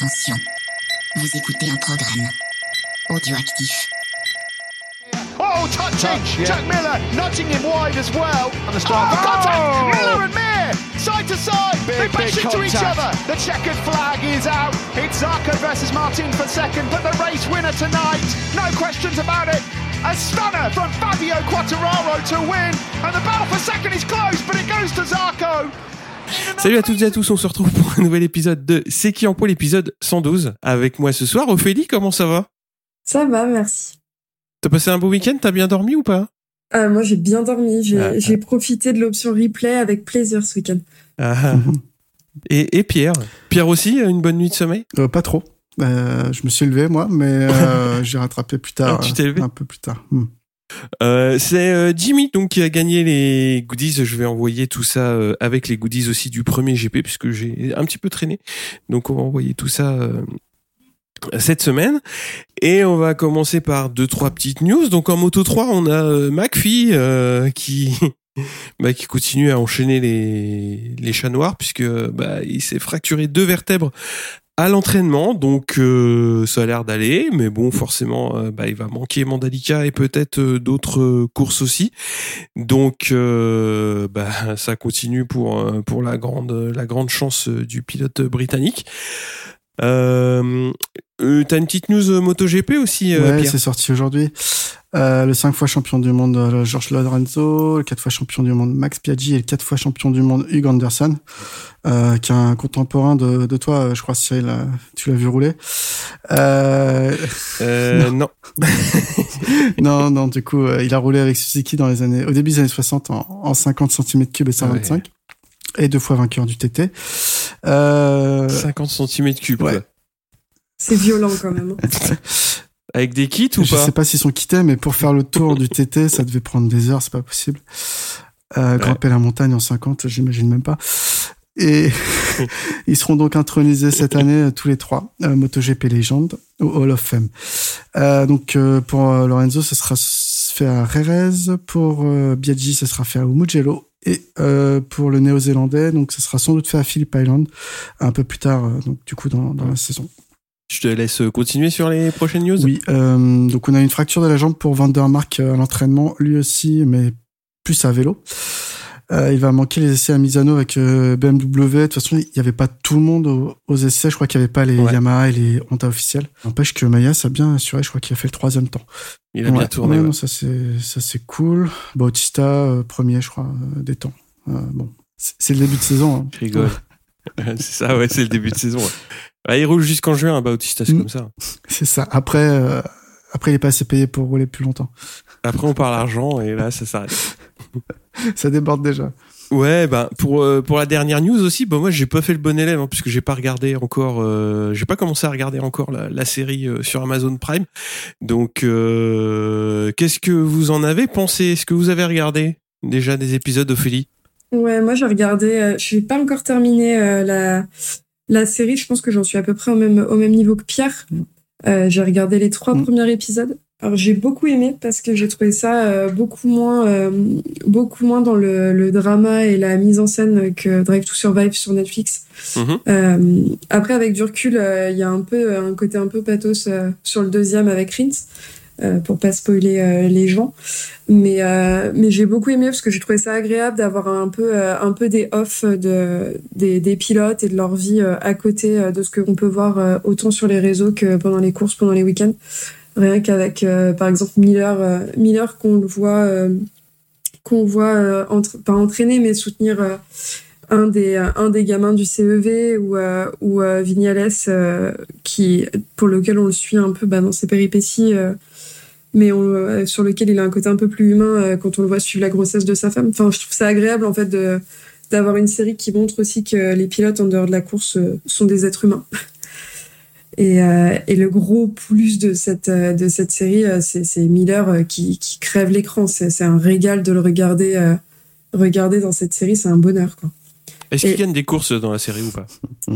Attention, vous écoutez un programme audioactif. Oh, touching! Touch, yeah. Jack Miller nudging him wide as well. the strike. Oh, contact! Oh! Miller and Mir, side to side. Big, they bash big into each other. The checkered flag is out. It's Zarco versus Martin for second, but the race winner tonight, no questions about it. A stunner from Fabio Quattararo to win, and the battle for second is close, but it goes to Zarco. Salut à toutes et à tous, on se retrouve pour un nouvel épisode de C'est qui en poil, l'épisode 112. Avec moi ce soir, Ophélie, comment ça va? Ça va, merci. T'as passé un beau week-end? T'as bien dormi ou pas? Euh, moi, j'ai bien dormi. J'ai Ah, j'ai profité de l'option replay avec plaisir ce week-end. Ah. et, et Pierre? Pierre aussi, une bonne nuit de sommeil? Euh, pas trop. Euh, je me suis levé moi, mais euh, j'ai rattrapé plus tard. Ah, tu t'es levé? Un peu plus tard. Hmm. Euh, C'est euh, Jimmy qui a gagné les goodies. Je vais envoyer tout ça euh, avec les goodies aussi du premier GP puisque j'ai un petit peu traîné. Donc on va envoyer tout ça cette semaine. Et on va commencer par deux trois petites news. Donc en Moto 3, on a McPhee qui bah, qui continue à enchaîner les les chats noirs puisque bah il s'est fracturé deux vertèbres à l'entraînement, donc euh, ça a l'air d'aller, mais bon, forcément, euh, bah, il va manquer Mandalika et peut-être euh, d'autres courses aussi. Donc, bah, ça continue pour pour la grande la grande chance du pilote britannique. Euh, T'as une petite news euh, MotoGP aussi, euh, ouais, c'est sorti aujourd'hui. Euh, le 5 fois champion du monde euh, Georges Lorenzo, le 4 fois champion du monde Max Piaggi et le 4 fois champion du monde Hugh Anderson, euh, qui est un contemporain de, de toi, je crois, Cyril, tu l'as vu rouler. Euh, Euh, non. non, non, du coup, il a roulé avec Suzuki dans les années, au début des années 60 en, en 50 cm3 et 125. Et deux fois vainqueur du TT. Euh, 50 cm cubes. ouais. C'est violent quand même. hein. Avec des kits ou je pas sais pas s'ils sont quittés, mais pour faire le tour du TT, ça devait prendre des heures, c'est pas possible. Euh, grimper la montagne en 50, j'imagine même pas. Et ils seront donc intronisés cette année euh, tous les trois, euh, MotoGP Legend au Hall of Fame. Euh, donc euh, pour Lorenzo, ce sera fait à Jerez, pour euh, Biaggi, ce sera fait à Mugello, et euh, pour le Néo-Zélandais, donc ce sera sans doute fait à Phillip Island un peu plus tard, euh, donc du coup dans, dans la saison. Je te laisse continuer sur les prochaines news. Oui, euh, donc on a une fracture de la jambe pour Vandermark euh, à l'entraînement, lui aussi, mais plus à vélo. Euh, il va manquer les essais à Misano avec euh, BMW. De toute façon, il n'y avait pas tout le monde aux, aux essais. Je crois qu'il n'y avait pas les Ouais. Yamaha et les Honda officiels. N'empêche que Mayas a bien assuré. Je crois qu'il a fait le troisième temps. Il a bien Ouais, tourné. ouais, non, ça c'est ça c'est cool. Bautista euh, premier, je crois, des temps. Euh, bon, c'est c'est le début de saison. hein. Je rigole. c'est ça, ouais, c'est le début de saison. Bah, il roule jusqu'en juin, hein, Bautista, c'est Mm. comme ça. C'est ça. Après, euh, après il est pas assez payé pour rouler plus longtemps. Après, on parle argent et là, ça s'arrête. Ça déborde déjà. Ouais, bah pour euh, pour la dernière news aussi, bah moi j'ai pas fait le bon élève hein, puisque j'ai pas regardé encore, euh, j'ai pas commencé à regarder encore la, la série euh, sur Amazon Prime. Donc, euh, qu'est-ce que vous en avez pensé? Est-ce que vous avez regardé déjà des épisodes d'Ophélie? Ouais, moi j'ai regardé. Euh, je n'ai pas encore terminé euh, la la série. Je pense que j'en suis à peu près au même au même niveau que Pierre. Euh, j'ai regardé les trois Mm. premiers épisodes. Alors j'ai beaucoup aimé parce que j'ai trouvé ça euh, beaucoup moins euh, beaucoup moins dans le, le drama et la mise en scène que Drive to Survive sur Netflix. Mhm. Euh, après avec du recul, il y a un peu un côté un peu pathos sur le deuxième avec Rins. Euh, pour pas spoiler euh, les gens, mais euh, mais j'ai beaucoup aimé parce que j'ai trouvé ça agréable d'avoir un peu un peu des off de des, des pilotes et de leur vie à côté de ce que l'on peut voir autant sur les réseaux que pendant les courses, pendant les week-ends. Rien qu'avec par exemple Miller, Miller qu'on le voit qu'on voit pas entraîner mais soutenir un des un des gamins du CEV ou ou euh, Vignales qui pour lequel on le suit un peu bah, dans ses péripéties mais on, euh, sur lequel il a un côté un peu plus humain euh, quand on le voit suivre la grossesse de sa femme. Enfin, je trouve ça agréable en fait de d'avoir une série qui montre aussi que les pilotes en dehors de la course euh, sont des êtres humains. Et, euh, et le gros plus de cette de cette série, c'est Miller qui qui crève l'écran. C'est un régal de le regarder euh, regarder dans cette série. C'est un bonheur quoi. Est-ce qu'il gagne des courses dans la série ou pas?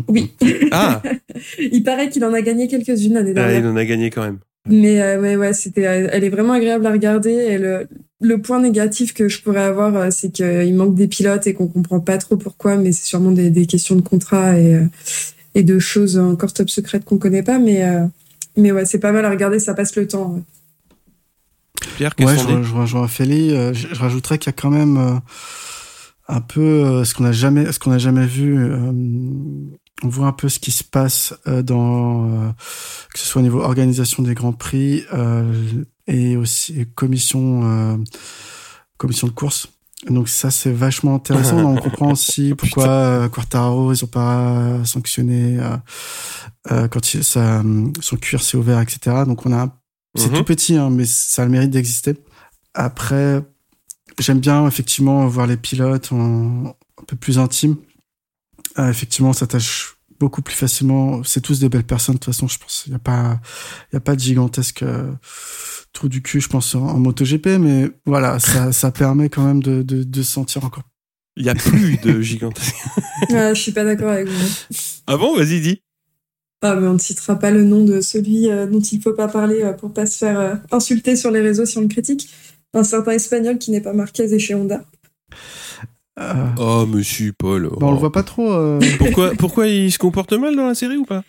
Oui, Ah, il paraît qu'il en a gagné quelques-unes l'année ah, dernière. il en a gagné quand même. Mais euh, ouais, ouais, c'était, elle est vraiment agréable à regarder. Et le, le point négatif que je pourrais avoir, euh, c'est qu'il manque des pilotes et qu'on comprend pas trop pourquoi, mais c'est sûrement des, des questions de contrat et, euh, et de choses encore top secrètes qu'on connaît pas. Mais, mais ouais, c'est pas mal à regarder, ça passe le temps. Pierre, ouais, je, je rejoins Félix. Je, je, rajouterais qu'il y a quand même un peu ce qu'on n'a jamais, ce qu'on n'a jamais vu. On voit un peu ce qui se passe dans que ce soit au niveau organisation des grands prix et aussi commission commission de course donc ça c'est vachement intéressant. on comprend aussi pourquoi euh, Quartaro ils ont pas sanctionné euh, euh, quand il, ça, son cuir s'est ouvert, etc. Donc on a c'est mhm. tout petit, hein, mais ça a le mérite d'exister. Après, j'aime bien effectivement voir les pilotes en, un peu plus intimes. Euh, effectivement, on s'attache beaucoup plus facilement. C'est tous des belles personnes de toute façon. Je pense il y a pas il y a pas de gigantesque trou du cul, je pense, en, MotoGP, mais voilà, ça, ça permet quand même de, de, de sentir encore. Il y a plus de gigantesque. ah, je suis pas d'accord avec vous. Ah bon, vas-y, dis. Ah, mais on ne citera pas le nom de celui euh, dont il ne faut pas parler euh, pour pas se faire euh, insulter sur les réseaux si on le critique. Un certain espagnol qui n'est pas Marquez et chez Honda. Oh, monsieur Paul. on le voit pas trop. pourquoi, pourquoi il se comporte mal dans la série ou pas?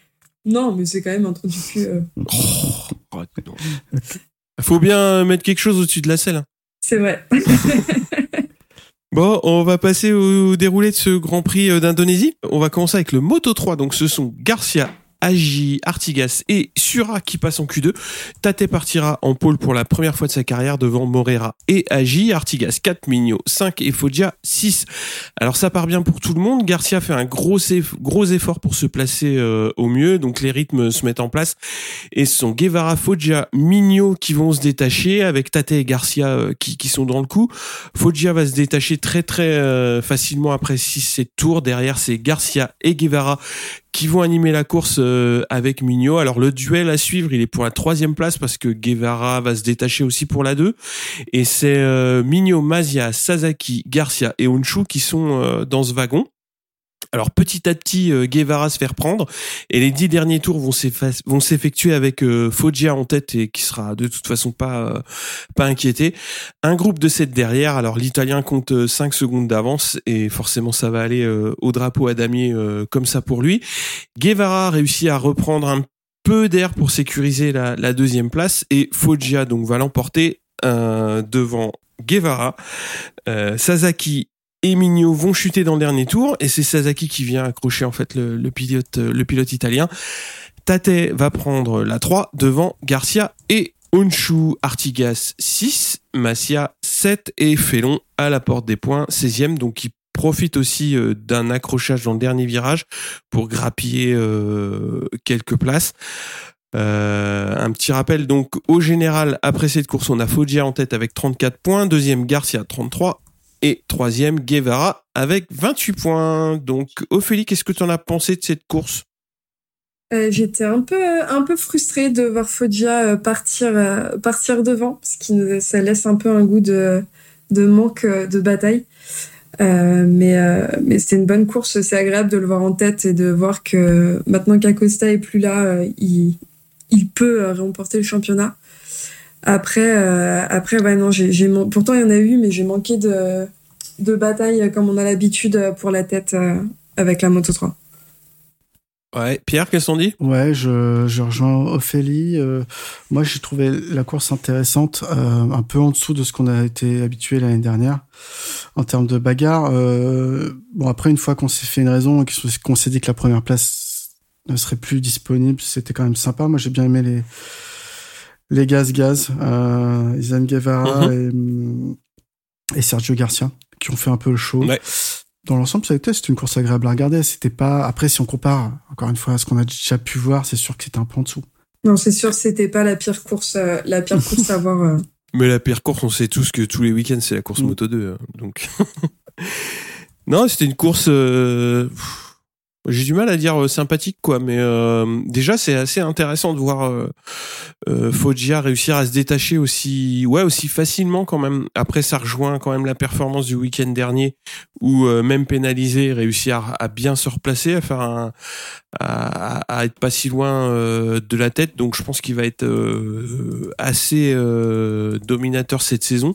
Non, mais c'est quand même un trou du cul. Oh, faut bien mettre quelque chose au-dessus de la selle. Hein. C'est vrai. Bon, on va passer au déroulé de ce Grand Prix euh, d'Indonésie. On va commencer avec le Moto 3. Donc, ce sont Garcia, Agi, Artigas et Sura qui passent en Q2. Tate partira en pôle pour la première fois de sa carrière devant Morera et Agi, Artigas 4, Migno 5 et Foggia 6. Alors ça part bien pour tout le monde. Garcia fait un gros, effort pour se placer euh, au mieux, donc les rythmes se mettent en place. Et ce sont Guevara, Foggia, Migno qui vont se détacher avec Tate et Garcia euh, qui, qui, sont dans le coup. Foggia va se détacher très très euh, facilement après 6-7 tours. Derrière c'est Garcia et Guevara qui vont animer la course euh, avec Mignot. Alors le duel à suivre, il est pour la troisième place parce que Guevara va se détacher aussi pour la 2. Et c'est euh, Mignot, Mazia, Sasaki, Garcia et Onshu qui sont euh, dans ce wagon. Alors petit à petit, euh, Guevara se faire prendre et les dix derniers tours vont s'effectuer avec euh, Foggia en tête et qui sera de toute façon pas euh, inquiété. Un groupe de sept derrière. Alors l'Italien compte 5 secondes d'avance et forcément ça va aller au drapeau à damier comme ça pour lui. Guevara réussit à reprendre un peu d'air pour sécuriser la, la, deuxième place et Foggia donc va l'emporter devant Guevara. Sasaki et Migno vont chuter dans le dernier tour et c'est Sasaki qui vient accrocher en fait le, pilote italien. Tate va prendre la 3 devant Garcia et Onshu Artigas 6, Massia 7 et Felon à la porte des points 16e donc il profite aussi euh, d'un accrochage dans le dernier virage pour grappiller euh, quelques places. Euh, un petit rappel donc au général après cette course on a Foggia en tête avec 34 points, deuxième Garcia 33 et troisième, Guevara avec 28 points. Donc, Ophélie, qu'est-ce que tu en as pensé de cette course? Euh, J'étais un peu, un frustrée de voir Foggia euh, partir, euh, partir devant, parce que ça laisse un peu un goût de, manque de bataille. mais mais c'était une bonne course, c'est agréable de le voir en tête et de voir que maintenant qu'Acosta est plus là, il, peut remporter le championnat. Après, pourtant il y en a eu, mais j'ai manqué de, de bataille comme on a l'habitude pour la tête euh, avec la Moto 3. Ouais, Pierre, qu'est-ce qu'on dit? Ouais, je, je rejoins Ophélie. Euh, moi, j'ai trouvé la course intéressante, euh, un peu en dessous de ce qu'on a été habitué l'année dernière en termes de bagarre. bon, après, une fois qu'on s'est fait une raison et qu'on s'est dit que la première place ne serait plus disponible, c'était quand même sympa. Moi, j'ai bien aimé les les gaz gaz, euh, Izan Guevara mhm. et, et Sergio Garcia qui ont fait un peu le show. Dans l'ensemble, ça a été, c'était une course agréable à regarder. C'était pas, après, si on compare, encore une fois, à ce qu'on a déjà pu voir, c'est sûr que c'était un peu en dessous. Non, c'est sûr, c'était pas la pire course, euh, la pire course à voir. Euh. Mais la pire course, on sait tous que tous les week-ends, c'est la course mm. Moto 2. Hein, donc. non, c'était une course, euh, j'ai du mal à dire euh, sympathique quoi mais euh, déjà c'est assez intéressant de voir euh, euh, Foggia réussir à se détacher aussi ouais aussi facilement quand même. Après ça rejoint quand même la performance du week-end dernier où même pénalisé réussit à, à, bien se replacer à faire un à, à être pas si loin de la tête. Donc je pense qu'il va être assez dominateur cette saison.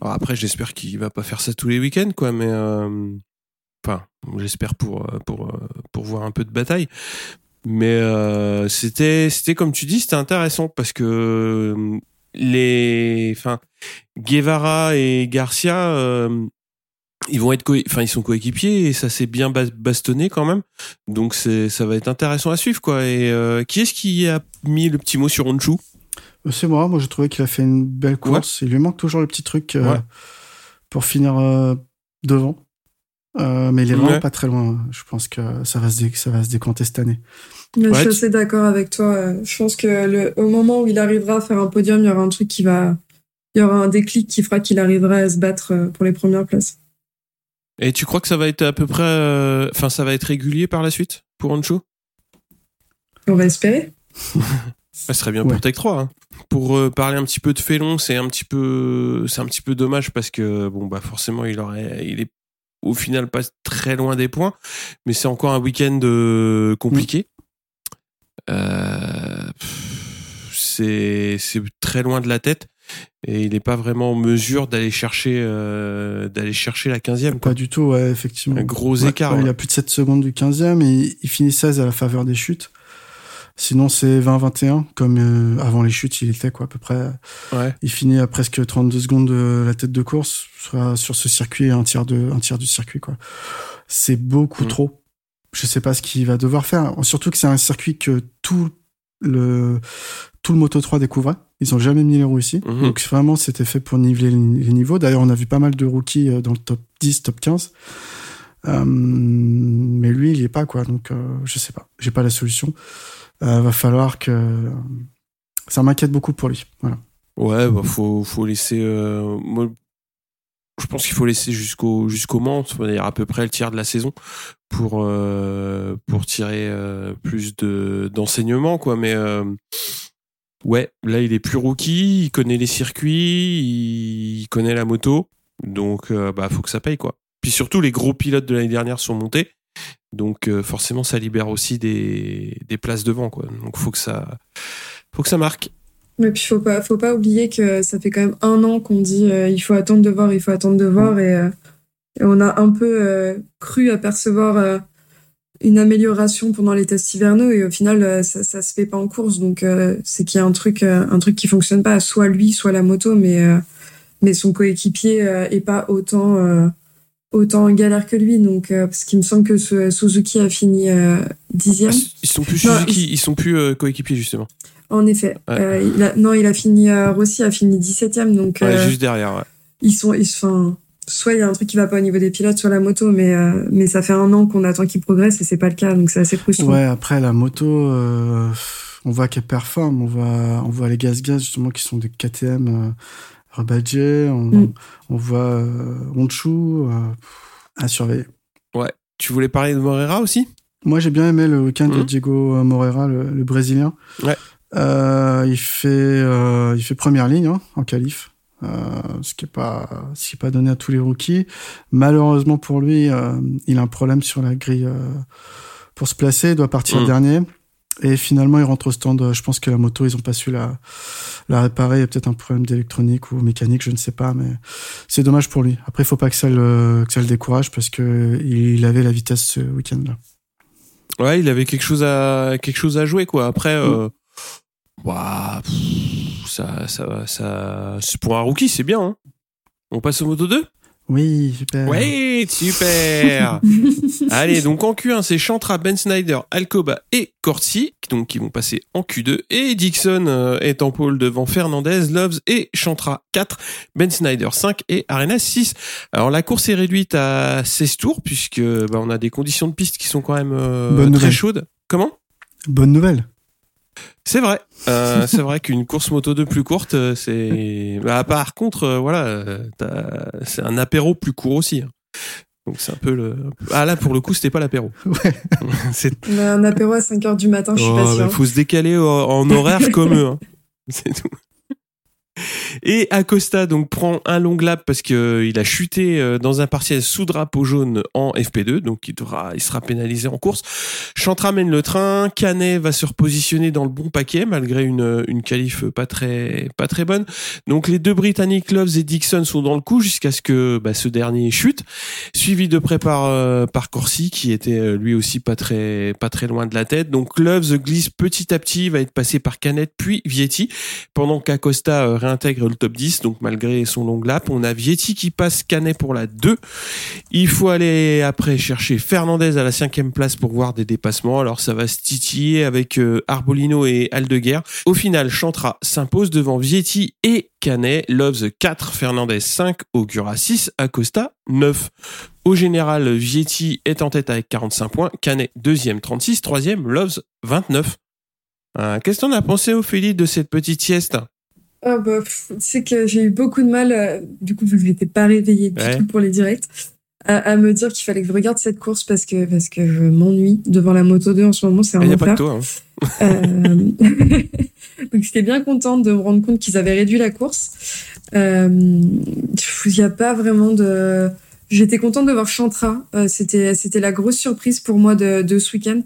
Alors après j'espère qu'il va pas faire ça tous les week-ends quoi mais Enfin, j'espère pour, pour, pour voir un peu de bataille. Mais euh, c'était, c'était comme tu dis, c'était intéressant parce que euh, les, enfin, Guevara et Garcia, euh, ils vont être, enfin, ils sont coéquipiers et ça s'est bien bastonné quand même. Donc c'est, ça va être intéressant à suivre quoi. Et euh, qui est-ce qui a mis le petit mot sur Honshu C'est moi. Moi, je trouvais qu'il a fait une belle course. Il lui manque toujours le petit truc pour finir devant. Euh, mais il est vraiment pas très loin. Je pense que ça va se, ça va se décompter cette année. Mais je suis assez d'accord avec toi. Je pense que le, au moment où il arrivera à faire un podium, il y aura un truc qui va, il y aura un déclic qui fera qu'il arrivera à se battre euh, pour les premières places. Et tu crois que ça va être à peu près, euh, enfin, ça va être régulier par la suite pour Ancho On va espérer. ça serait bien pour Tech 3. Hein. Pour parler un petit peu de Félon, c'est un petit peu, c'est un petit peu dommage parce que bon bah forcément il aurait, il est au final pas très loin des points, mais c'est encore un week-end euh, compliqué. Euh, c'est très loin de la tête et il n'est pas vraiment en mesure d'aller chercher euh, d'aller chercher la 15e. Pas du tout, ouais, effectivement. Un gros écart. Il y a plus de 7 secondes du 15e et il finit 16 à la faveur des chutes. Sinon, c'est 20-21, comme euh, avant les chutes, il était quoi, à peu près. Ouais. Il finit à presque 32 secondes de la tête de course soit sur ce circuit, un tiers de un tiers du circuit quoi. C'est beaucoup mm. trop. Je sais pas ce qu'il va devoir faire. Surtout que c'est un circuit que tout le tout le Moto 3 découvrait. Ils ont jamais mis les roues ici. Mm-hmm. Donc vraiment, c'était fait pour niveler les niveaux. D'ailleurs, on a vu pas mal de rookies euh, dans le top 10, top 15. Euh, mais lui, il y est pas quoi. Donc euh, je sais pas. J'ai pas la solution. Euh, va falloir que ça m'inquiète beaucoup pour lui. Ouais, bah faut faut laisser. Euh, moi, je pense qu'il faut laisser jusqu'au jusqu'au Mans, à peu près le tiers de la saison pour euh, pour tirer plus de d'enseignement quoi. Mais ouais, là il est plus rookie, il connaît les circuits, il, connaît la moto, donc bah faut que ça paye quoi. Puis surtout les gros pilotes de l'année dernière sont montés. Donc euh, forcément, ça libère aussi des, des places devant, quoi. Donc faut que ça, faut que ça marque. Mais puis faut pas, faut pas oublier que ça fait quand même un an qu'on dit euh, il faut attendre de voir, il faut attendre de voir, et, euh, on a un peu cru apercevoir une amélioration pendant les tests hivernaux, et au final ça, ça se fait pas en course, donc c'est qu'il y a un truc, un truc qui fonctionne pas, soit lui, soit la moto, mais mais son coéquipier est pas autant autant en galère que lui. Donc, euh, parce qu'il me semble que ce, Suzuki a fini euh, dixième. Ah, ils sont plus Suzuki, ils... sont plus euh, coéquipiers justement. En effet. il a, non, il a fini. Rossi a fini 17ème. Donc, juste derrière. Ouais. Ils sont. Ils, soit il y a un truc qui va pas au niveau des pilotes, soit la moto, mais mais ça fait un an qu'on attend qu'il progresse et c'est pas le cas. Donc c'est assez frustrant. Ouais. Après la moto. on voit qu'elle performe, on voit, on voit les gaz-gaz justement qui sont des KTM Rabadje, on, mm. on voit euh, Honshu euh, à surveiller. Ouais. Tu voulais parler de Moreira aussi? Moi, j'ai bien aimé le week-end de mm. Diego Moreira, le, Brésilien. Ouais. Euh, il fait euh, il fait première ligne hein, en qualif, euh, ce qui est pas ce qui est pas donné à tous les rookies. Malheureusement pour lui, euh, il a un problème sur la grille pour se placer, il doit partir mm. dernier. Et finalement, il rentre au stand. Je pense que la moto, ils ont pas su la, la réparer. Il y a peut-être un problème d'électronique ou mécanique, je ne sais pas, mais c'est dommage pour lui. Après, il faut pas que ça le, que ça le décourage parce que il avait la vitesse ce week-end-là. Ouais, il avait quelque chose à, quelque chose à jouer, quoi. Après, euh, bah, ça, ça, ça, pour un rookie, c'est bien, hein. On passe au moto 2? Oui, super. Oui, super. Allez, donc en Q1, c'est Chantra, Ben Snyder, Alcoba et Corsi, donc qui vont passer en Q2. Et Dixon euh, est en pôle devant Fernandez, Loves et Chantra 4, Ben Snyder 5 et Arena 6. Alors la course est réduite à 16 tours puisque bah, on a des conditions de piste qui sont quand même euh, très chaudes. Comment? Bonne nouvelle. C'est vrai. Euh, c'est vrai qu'une course moto 2 plus courte, euh, c'est. Bah, par contre, euh, voilà, c'est un apéro plus court aussi. Hein. Donc c'est un peu le. Ah là, pour le coup, c'était pas l'apéro. Ouais. un apéro à 5 heures du matin, je suis pas oh, sûr. Il faut se décaler en horaire comme eux. Hein. C'est tout. Et Acosta donc prend un long lap parce que euh, il a chuté euh, dans un partiel sous drapeau jaune en FP2, donc il il sera pénalisé en course. Chantra mène le train, Canet va se repositionner dans le bon paquet malgré une une qualif pas très pas très bonne. Donc les deux Britanniques Loves et Dixon sont dans le coup jusqu'à ce que bah, ce dernier chute, suivi de près par euh, par Corsi qui était lui aussi pas très pas très loin de la tête. Donc Loves glisse petit à petit, va être passé par Canet puis Vietti pendant qu'Acosta réintègre le top 10, donc malgré son long lap. On a Vietti qui passe Canet pour la 2. Il faut aller après chercher Fernandez à la cinquième place pour voir des dépassements. Alors ça va se titiller avec euh, Arbolino et Aldeguer. Au final, Chantra s'impose devant Vietti et Canet. Loves 4, Fernandez 5, Augura 6, Acosta 9. Au général, Vietti est en tête avec 45 points, Canet deuxième 36, troisième Loves 29. Euh, qu'est-ce qu'on a pensé, Ophélie, de cette petite sieste? Oh bah, c'est que j'ai eu beaucoup de mal, euh, du coup, vu que je n'étais pas réveillée du tout pour les directs, à, me dire qu'il fallait que je regarde cette course parce que, parce que je m'ennuie devant la Moto 2 en ce moment, c'est un Il n'y a pas que toi. Hein. Euh... Donc j'étais bien contente de me rendre compte qu'ils avaient réduit la course. Euh, il n'y a pas vraiment de J'étais contente de voir Chantra. Euh, c'était c'était la grosse surprise pour moi de, de ce week-end.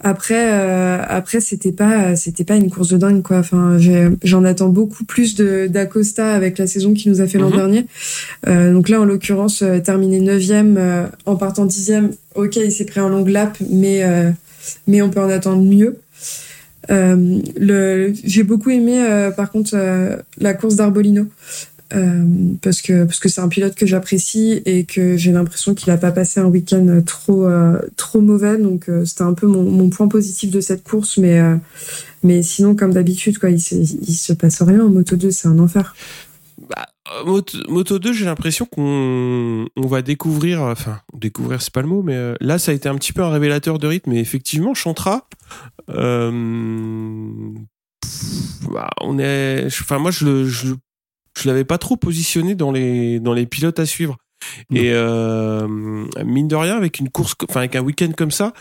Après euh, après c'était pas c'était pas une course de dingue quoi. Enfin j'en attends beaucoup plus de d'Acosta avec la saison qu'il nous a fait l'an Mhm. dernier. Euh, donc là en l'occurrence terminé neuvième en partant dixième. Ok il s'est pris un long lap mais mais on peut en attendre mieux. Euh, j'ai beaucoup aimé euh, par contre euh, la course d'Arbolino. Euh, parce que parce que c'est un pilote que j'apprécie et que j'ai l'impression qu'il a pas passé un week-end trop euh, trop mauvais. Donc euh, c'était un peu mon, point positif de cette course. Mais mais sinon comme d'habitude quoi il se, se passe rien. En moto 2 c'est un enfer. Bah, Moto, Moto 2, j'ai l'impression qu'on on va découvrir, enfin, découvrir, c'est pas le mot, mais là, ça a été un petit peu un révélateur de rythme. Et effectivement, Chantra, bah, on est, enfin, moi, je le, je, je l'avais pas trop positionné dans les, dans les pilotes à suivre. Et euh, mine de rien, avec une course, co- enfin, avec un week-end comme ça,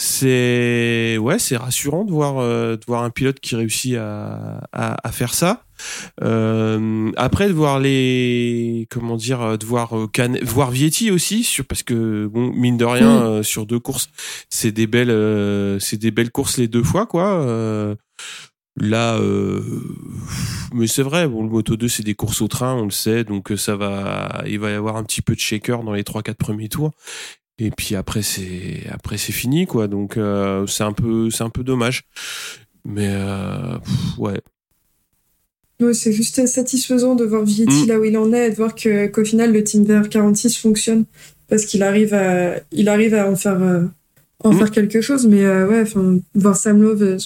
c'est ouais, c'est rassurant de voir euh, de voir un pilote qui réussit à, à, à faire ça. Euh, après de voir les comment dire euh, de voir euh, Can- voir Vietti aussi sur parce que bon mine de rien euh, sur deux courses c'est des belles euh, c'est des belles courses les deux fois quoi. Là, euh, mais c'est vrai, bon, le Moto 2, c'est des courses au train, on le sait, donc euh, ça va, il va y avoir un petit peu de shaker dans les 3-4 premiers tours. Et puis après, c'est, après, c'est fini, quoi. Donc, euh, c'est un peu, c'est un peu dommage. Mais, euh, pff, ouais. Ouais, c'est juste satisfaisant de voir Vietti Mm. là où il en est et de voir que qu'au final le Team VR46 fonctionne parce qu'il arrive à il arrive à en faire en Mm. faire quelque chose mais ouais enfin voir Sam Love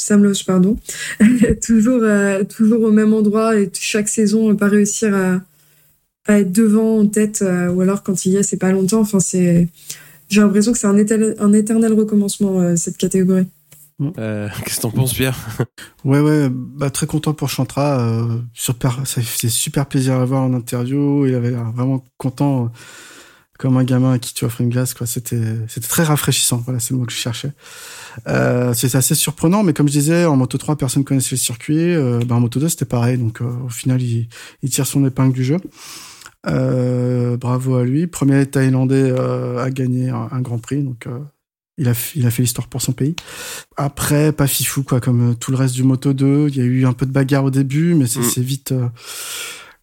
Sam Love pardon toujours euh, toujours au même endroit et chaque saison pas réussir à à être devant en tête euh, ou alors quand il y est c'est pas longtemps enfin c'est j'ai l'impression que c'est un éternel, un éternel recommencement euh, cette catégorie Euh, qu'est-ce que t'en penses, Pierre? Ouais, ouais, bah, très content pour Chantra. Euh, super, ça fait super plaisir à voir en interview. Il avait l'air vraiment content, euh, comme un gamin à qui tu offres une glace. Quoi. C'était, c'était très rafraîchissant. Voilà, c'est le mot que je cherchais. Euh, c'est assez surprenant, mais comme je disais, en Moto 3, personne connaissait le circuit. Euh, bah, en Moto 2, c'était pareil. Donc, euh, au final, il, il tire son épingle du jeu. Euh, bravo à lui. Premier Thaïlandais euh, à gagner un, un Grand Prix. Donc, euh, il a, il a fait l'histoire pour son pays. Après, pas fifou, quoi, comme tout le reste du Moto 2. Il y a eu un peu de bagarre au début, mais c'est Mm. c'est vite euh,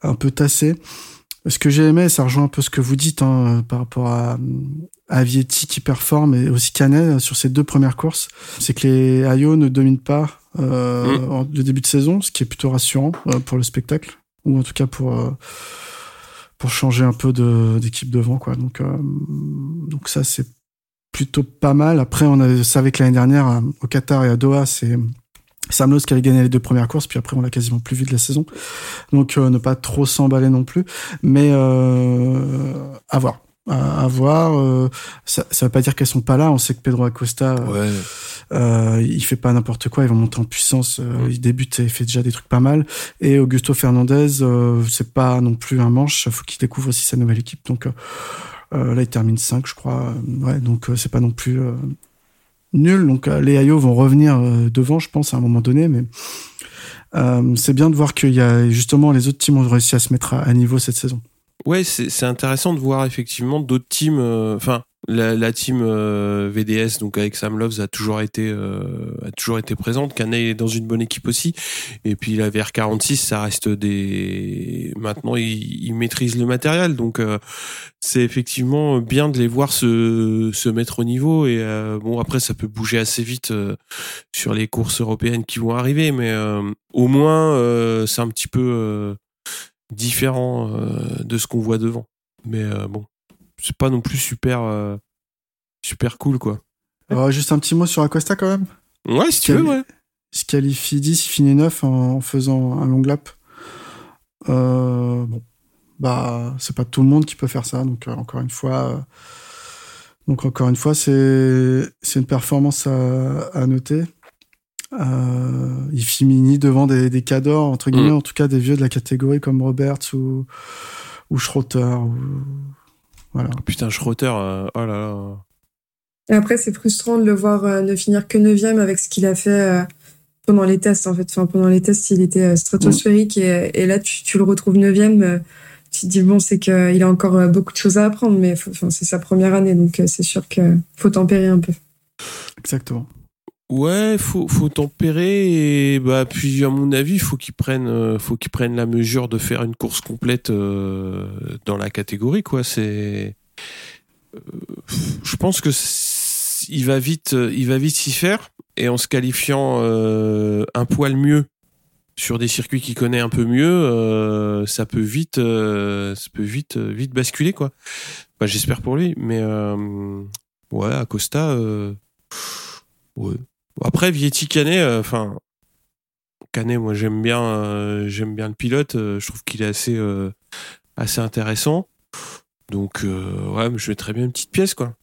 un peu tassé. Ce que j'ai aimé, ça rejoint un peu ce que vous dites hein, par rapport à, à Vietti qui performe et aussi Canet euh, sur ces deux premières courses. C'est que les Ayo ne dominent pas euh, Mm. en- le début de saison, ce qui est plutôt rassurant euh, pour le spectacle, ou en tout cas pour euh, pour changer un peu de- d'équipe devant, quoi. Donc euh, donc ça c'est plutôt pas mal. Après, on a, savait que l'année dernière, euh, au Qatar et à Doha, c'est Sam Lowe qui avait gagné les deux premières courses, puis après, on l'a quasiment plus vu de la saison. Donc, euh, ne pas trop s'emballer non plus. Mais euh, à voir. À, à voir. euh, ça, ça veut pas dire qu'elles sont pas là. On sait que Pedro Acosta, Ouais. il fait pas n'importe quoi, il va monter en puissance, il débute et il fait déjà des trucs pas mal. Et Augusto Fernandez, c'est pas non plus un manche, faut qu'il découvre aussi sa nouvelle équipe. Donc là, il termine 5, je crois. Ouais, donc c'est pas non plus nul. Donc euh, les Ayo vont revenir euh, devant, je pense, à un moment donné, mais Euh, c'est bien de voir qu'il y a justement les autres teams ont réussi à se mettre à, niveau cette saison. Ouais, c'est intéressant de voir effectivement d'autres teams. Enfin, la, la team euh, VDS, donc avec Sam Loves, a toujours été euh, a toujours été présente. Canet est dans une bonne équipe aussi. Et puis la VR46, ça reste des. Maintenant, ils, ils maîtrisent le matériel, donc euh, c'est effectivement bien de les voir se se mettre au niveau. Et euh, bon, après, ça peut bouger assez vite euh, sur les courses européennes qui vont arriver, mais euh, au moins, c'est un petit peu différent de ce qu'on voit devant. Mais bon, c'est pas non plus super euh, super cool quoi. Alors, juste un petit mot sur Acosta quand même. Ouais, si tu veux, ouais. Il se qualifie 10, il finit 9 en, en faisant un long lap. Euh, bon, bah, c'est pas tout le monde qui peut faire ça, donc euh, encore une fois, euh, donc encore une fois, c'est c'est une performance à, à noter. Euh, il finit devant des, des cadors, entre guillemets, Mm. en tout cas des vieux de la catégorie comme Roberts ou, ou Schroeter. Ou, voilà. Oh, putain, Schroeter, euh, oh là là. Et après, c'est frustrant de le voir euh, ne finir que neuvième avec ce qu'il a fait euh, pendant les tests, en fait. Enfin, pendant les tests, il était euh, stratosphérique et, et là, tu, tu le retrouves neuvième. euh, tu te dis, bon, c'est qu'il a encore euh, beaucoup de choses à apprendre, mais enfin, c'est sa première année, donc euh, c'est sûr que faut tempérer un peu. Exactement. Ouais, faut faut tempérer et bah puis à mon avis, faut qu'ils prennent euh, faut qu'ils prennent la mesure de faire une course complète euh, dans la catégorie quoi, c'est euh, je pense que il va vite il va vite s'y faire et en se qualifiant un poil mieux sur des circuits qu'il connaît un peu mieux, ça peut vite ça peut vite vite basculer quoi. Bah, j'espère pour lui mais ouais, Acosta ouais. Bon, Après, Vietti Canet, euh, enfin, Canet, moi j'aime bien, euh, j'aime bien le pilote. euh, je trouve qu'il est assez, assez intéressant. Donc, ouais, mais je mettrais bien une petite pièce, quoi.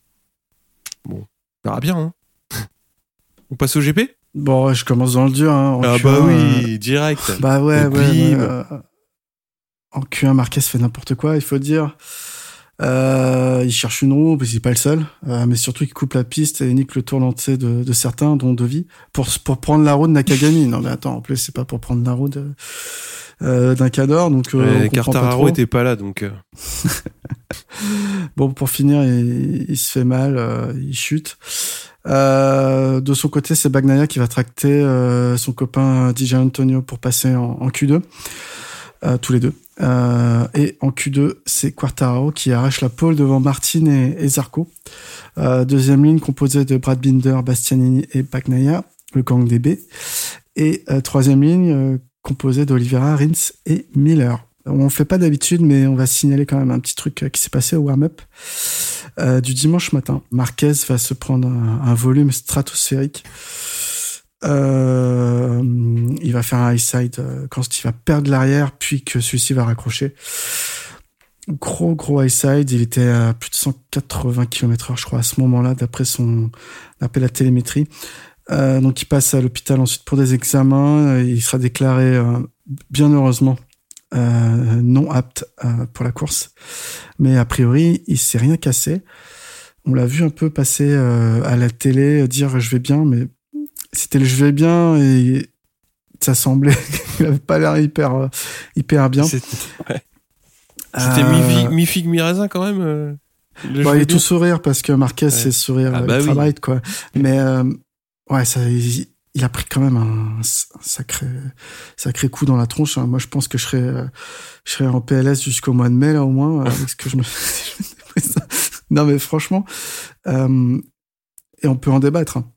Bon, on verra bien. Hein. on passe au GP Bon, ouais, je commence dans le dur. Hein, Ah Q1, bah oui, direct. Bah ouais, ouais. ouais, en Q1, Marquez fait n'importe quoi, il faut dire. Euh, il cherche une roue, parce qu'il n'est pas le seul. Euh, mais surtout, il coupe la piste et nique le tour de, de certains, dont Devi, pour, pour prendre la roue de Nakagami. non, mais attends, en plus, c'est pas pour prendre la roue de, euh, d'un cador. Donc, euh, Ouais, trop. était pas là, donc. euh, Bon, pour finir, il, il se fait mal, euh, il chute. Euh, de son côté, c'est Bagnaia qui va tracter euh, son copain DJ Antonio pour passer en, en Q2, euh, tous les deux. Euh, et en Q2, c'est Quartararo qui arrache la pole devant Martin et, et Zarco. Euh, deuxième ligne composée de Brad Binder, Bastianini et Bagnaia, le gang DB. Et euh, troisième ligne composée d'Olivera, Rins et Miller. On fait pas d'habitude, mais on va signaler quand même un petit truc qui s'est passé au warm-up du dimanche matin. Marquez va se prendre un volume stratosphérique. Euh, il va faire un high side euh, quand il va perdre l'arrière, puis que celui-ci va raccrocher. Gros gros high side, il était à plus de 180 km/h, je crois, à ce moment-là, d'après son appel à télémétrie. Euh, donc il passe à l'hôpital ensuite pour des examens. Il sera déclaré, bien heureusement, non apte pour la course. Mais a priori, il s'est rien cassé. On l'a vu un peu passer à la télé dire je vais bien, mais c'était le je vais bien et ça semblait qu'il avait pas l'air hyper euh, hyper bien. C'était ouais. C'était Euh, mi-figue, mi-figue, mi-raisin quand même. euh, Bon, jeu il est tout sourire parce que Marquez c'est sourire Ah euh, bah ultra oui. bright, quoi. Mais euh, ouais, ça, il, il a pris quand même un, un sacré sacré coup dans la tronche. hein. Moi, je pense que je serais euh, je serais en PLS jusqu'au mois de mai là au moins avec ce que je me. non mais franchement, euh, et on peut en débattre. hein.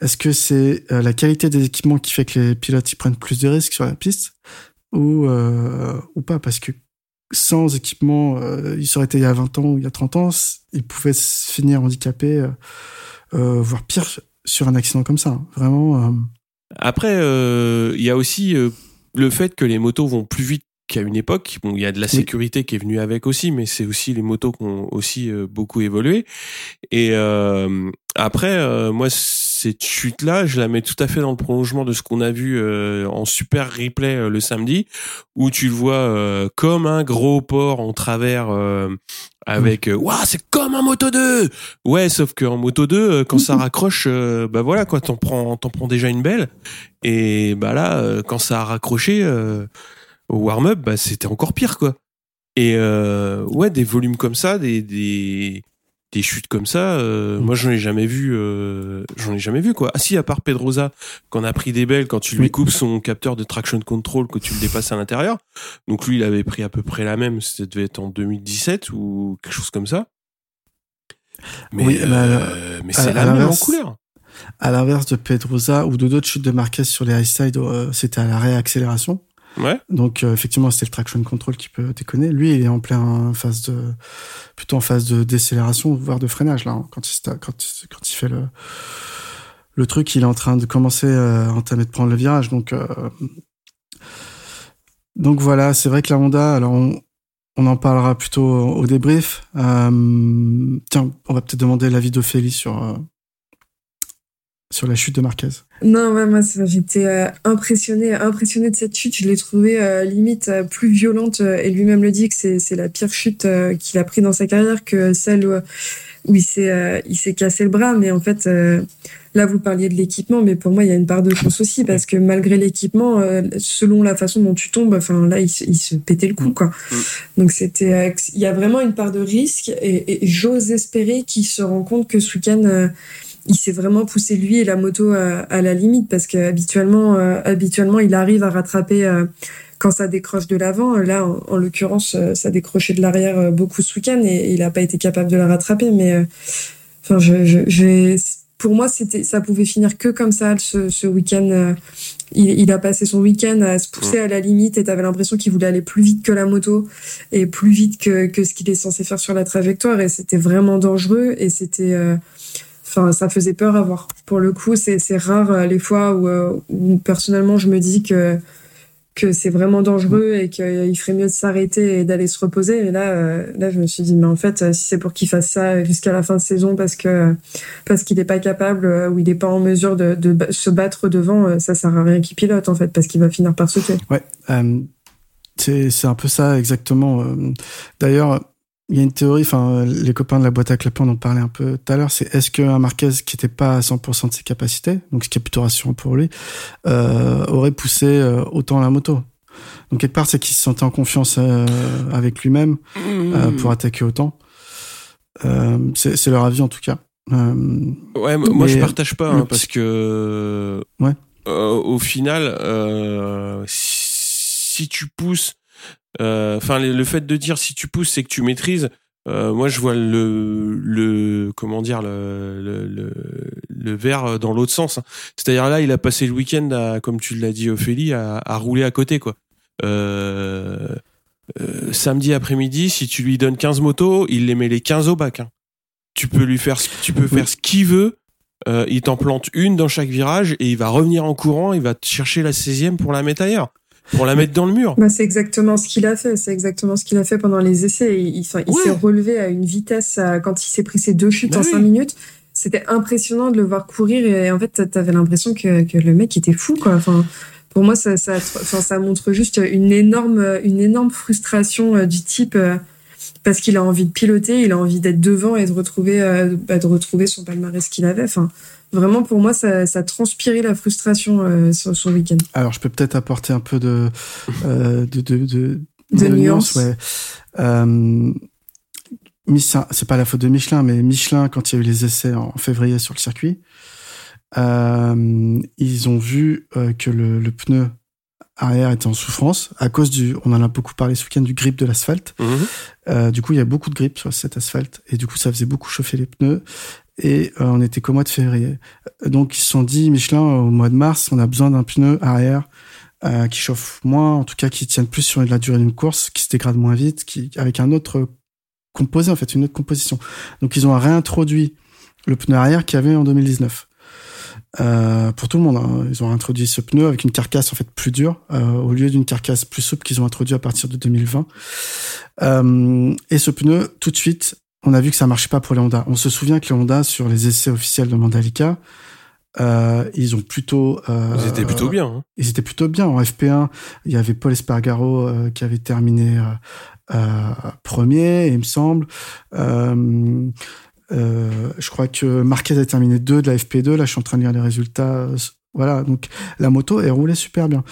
Est-ce que c'est euh, la qualité des équipements qui fait que les pilotes ils prennent plus de risques sur la piste ou euh, ou pas? Parce que sans équipement, euh, il serait été il y a 20 ans ou il y a 30 ans, c- il pouvait se finir handicapé, euh, euh, voire pire sur un accident comme ça. hein. Vraiment. Après, il y a aussi le fait que les motos vont plus vite qu'à une époque. Bon, il y a de la sécurité qui est venue avec aussi, mais c'est aussi les motos qui ont aussi beaucoup évolué. Et après, moi, cette chute-là, je la mets tout à fait dans le prolongement de ce qu'on a vu euh, en super replay euh, le samedi, où tu le vois euh, comme un gros porc en travers euh, avec Waouh, c'est comme un moto 2 ouais sauf qu'en moto 2 euh, quand ça raccroche bah voilà quoi t'en prends t'en prends déjà une belle. Et bah là euh, quand ça a raccroché euh, au warm-up bah c'était encore pire quoi. Et euh, ouais des volumes comme ça des des des chutes comme ça euh, moi j'en ai jamais vu euh, j'en ai jamais vu quoi ah si à part Pedrosa qu'on a pris des belles quand tu lui Oui. coupes son capteur de traction control que tu le dépasses à l'intérieur donc lui il avait pris à peu près la même ça devait être en 2017 ou quelque chose comme ça mais, Oui, bah, euh, mais à- c'est la même en couleur À l'inverse de Pedrosa ou de d'autres chutes de Marquez sur les high side, euh, c'était à la réaccélération. Donc euh, effectivement, c'était le traction control qui peut déconner. Lui, il est en plein phase de, plutôt en phase de décélération, voire de freinage là. hein, quand il fait le le truc, il est en train de commencer euh, à entamer de prendre le virage. Donc euh, donc voilà, c'est vrai que la Honda. Alors on, on en parlera plutôt au débrief. Tiens, on va peut-être demander l'avis d'Ophélie sur euh, sur la chute de Marquez. Non, ouais, moi, j'étais euh, impressionnée, impressionnée de cette chute. Je l'ai trouvée euh, limite euh, plus violente. euh, et lui-même le dit que c'est, la pire chute euh, qu'il a pris dans sa carrière que celle où, où il s'est, euh, il s'est cassé le bras. Mais en fait, euh, là, vous parliez de l'équipement, mais pour moi, il y a une part de chance aussi parce que malgré l'équipement, euh, selon la façon dont tu tombes, enfin là, il, se- il se pétait le cou, quoi. Donc c'était, euh, il y a vraiment une part de risque et, et j'ose espérer qu'il se rend compte que ce week-end. Il s'est vraiment poussé lui et la moto à, à la limite parce que habituellement, euh, habituellement, il arrive à rattraper euh, quand ça décroche de l'avant. Là, en, en l'occurrence, euh, ça décrochait de l'arrière beaucoup ce week-end et, il n'a pas été capable de la rattraper. Mais enfin, je, pour moi, c'était, ça pouvait finir que comme ça ce, ce week-end. il, il a passé son week-end à se pousser à la limite et t'avais l'impression qu'il voulait aller plus vite que la moto et plus vite que, que ce qu'il est censé faire sur la trajectoire et c'était vraiment dangereux et c'était euh, enfin ça faisait peur à voir. Pour le coup c'est rare euh, les fois où, euh, où personnellement je me dis que que c'est vraiment dangereux et qu'il ferait mieux de s'arrêter et d'aller se reposer. Et là euh, là je me suis dit mais en fait si c'est pour qu'il fasse ça jusqu'à la fin de saison parce que parce qu'il n'est pas capable ou il n'est pas en mesure de, se battre devant ça sert à rien qu'il pilote en fait parce qu'il va finir par sauter. Ouais, euh, c'est un peu ça exactement. D'ailleurs, il y a une théorie. Enfin, les copains de la boîte à clapets en ont parlé un peu tout à l'heure. C'est est-ce qu'un Marquez qui n'était pas à 100% de ses capacités, donc ce qui est plutôt rassurant pour lui, euh, aurait poussé euh, autant la moto? Donc quelque part, c'est qu'il se sentait en confiance euh, avec lui-même euh, Mmh. pour attaquer autant. Euh, c'est leur avis en tout cas. Euh, Ouais, moi je partage pas hein, parce que Ouais. euh, au final, euh, si tu pousses, enfin le le fait de dire si tu pousses, c'est que tu maîtrises. Euh, moi, je vois le le comment dire le le le, le verre dans l'autre sens. hein. C'est-à-dire là, il a passé le week-end à, comme tu l'as dit, Ophélie, à, à rouler à côté quoi. Euh, euh, samedi après-midi, si tu lui donnes 15 motos, il les met les 15 au bac. hein. Tu peux lui faire, ce- tu peux faire ce qu'il veut. Euh, il t'en plante une dans chaque virage et il va revenir en courant. Il va te chercher la 16e pour la mettre ailleurs, pour la mettre dans le mur. Bah, c'est exactement ce qu'il a fait. C'est exactement ce qu'il a fait pendant les essais. Il, il- enfin, il Ouais. s'est relevé à une vitesse quand il s'est pris ses deux chutes Bah en oui. cinq minutes. C'était impressionnant de le voir courir et en fait, t'avais l'impression que, que le mec était fou, quoi. Enfin, pour moi, ça, ça, enfin, ça montre juste une énorme, une énorme frustration euh, du type euh, parce qu'il a envie de piloter, il a envie d'être devant et de retrouver, euh, bah, de retrouver son palmarès qu'il avait. Enfin, vraiment, pour moi, ça, ça transpirait la frustration euh, sur son week-end. Alors, je peux peut-être apporter un peu de, euh, de, de, de, De nuance. ouais. Euh, c'est pas la faute de Michelin, mais Michelin, quand il y a eu les essais en février sur le circuit, euh, ils ont vu euh, que le, le pneu arrière était en souffrance à cause du, on en a beaucoup parlé ce week-end, du grip de l'asphalte. Mhm. Euh, du coup, il y a beaucoup de grip sur cet asphalte et du coup, ça faisait beaucoup chauffer les pneus. Et euh, on était qu'au mois de février. Donc, ils se sont dit, Michelin, au mois de mars, on a besoin d'un pneu arrière euh, qui chauffe moins, en tout cas qui tienne plus sur la durée d'une course, qui se dégrade moins vite, qui avec un autre composé en fait, une autre composition. Donc, ils ont réintroduit le pneu arrière qu'il y avait en 2019. Euh, pour tout le monde, hein. ils ont introduit ce pneu avec une carcasse en fait plus dure euh, au lieu d'une carcasse plus souple qu'ils ont introduit à partir de 2020. Euh, et ce pneu, tout de suite, on a vu que ça marchait pas pour les Honda. On se souvient que les Honda sur les essais officiels de Mandalika, euh, ils ont plutôt, euh, Ils étaient plutôt bien. hein. ils étaient plutôt bien en FP1. Il y avait Paul Espargaro euh, qui avait terminé euh, premier, il me semble. je crois que Marquez a terminé deux de la FP2. Là, je suis en train de lire les résultats. Voilà, donc la moto, elle roulait super bien.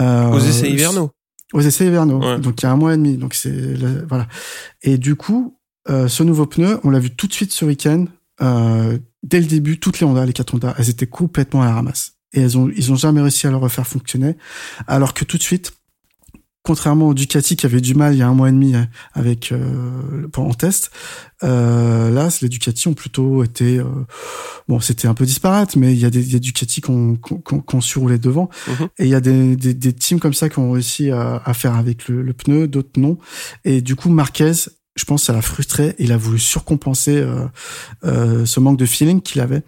Aux essais hivernaux aux essais hivernaux. Donc il y a un mois et demi. Donc c'est voilà. Et du coup, euh, ce nouveau pneu, on l'a vu tout de suite ce week-end. Euh, dès le début, toutes les Honda, les quatre Honda, elles étaient complètement à la ramasse. Et elles ont, ils ont jamais réussi à le refaire fonctionner. Alors que tout de suite, contrairement au Ducati qui avait du mal il y a un mois et demi euh, avec euh, en test, euh, là les Ducati ont plutôt été euh, bon c'était un peu disparate mais il y a des, des Ducati qui ont, qui, ont, su rouler devant mhm. et il y a des, des, des, teams comme ça qui ont réussi à, à faire avec le, le pneu d'autres non et du coup Marquez je pense ça l'a frustré il a voulu surcompenser euh, euh, ce manque de feeling qu'il avait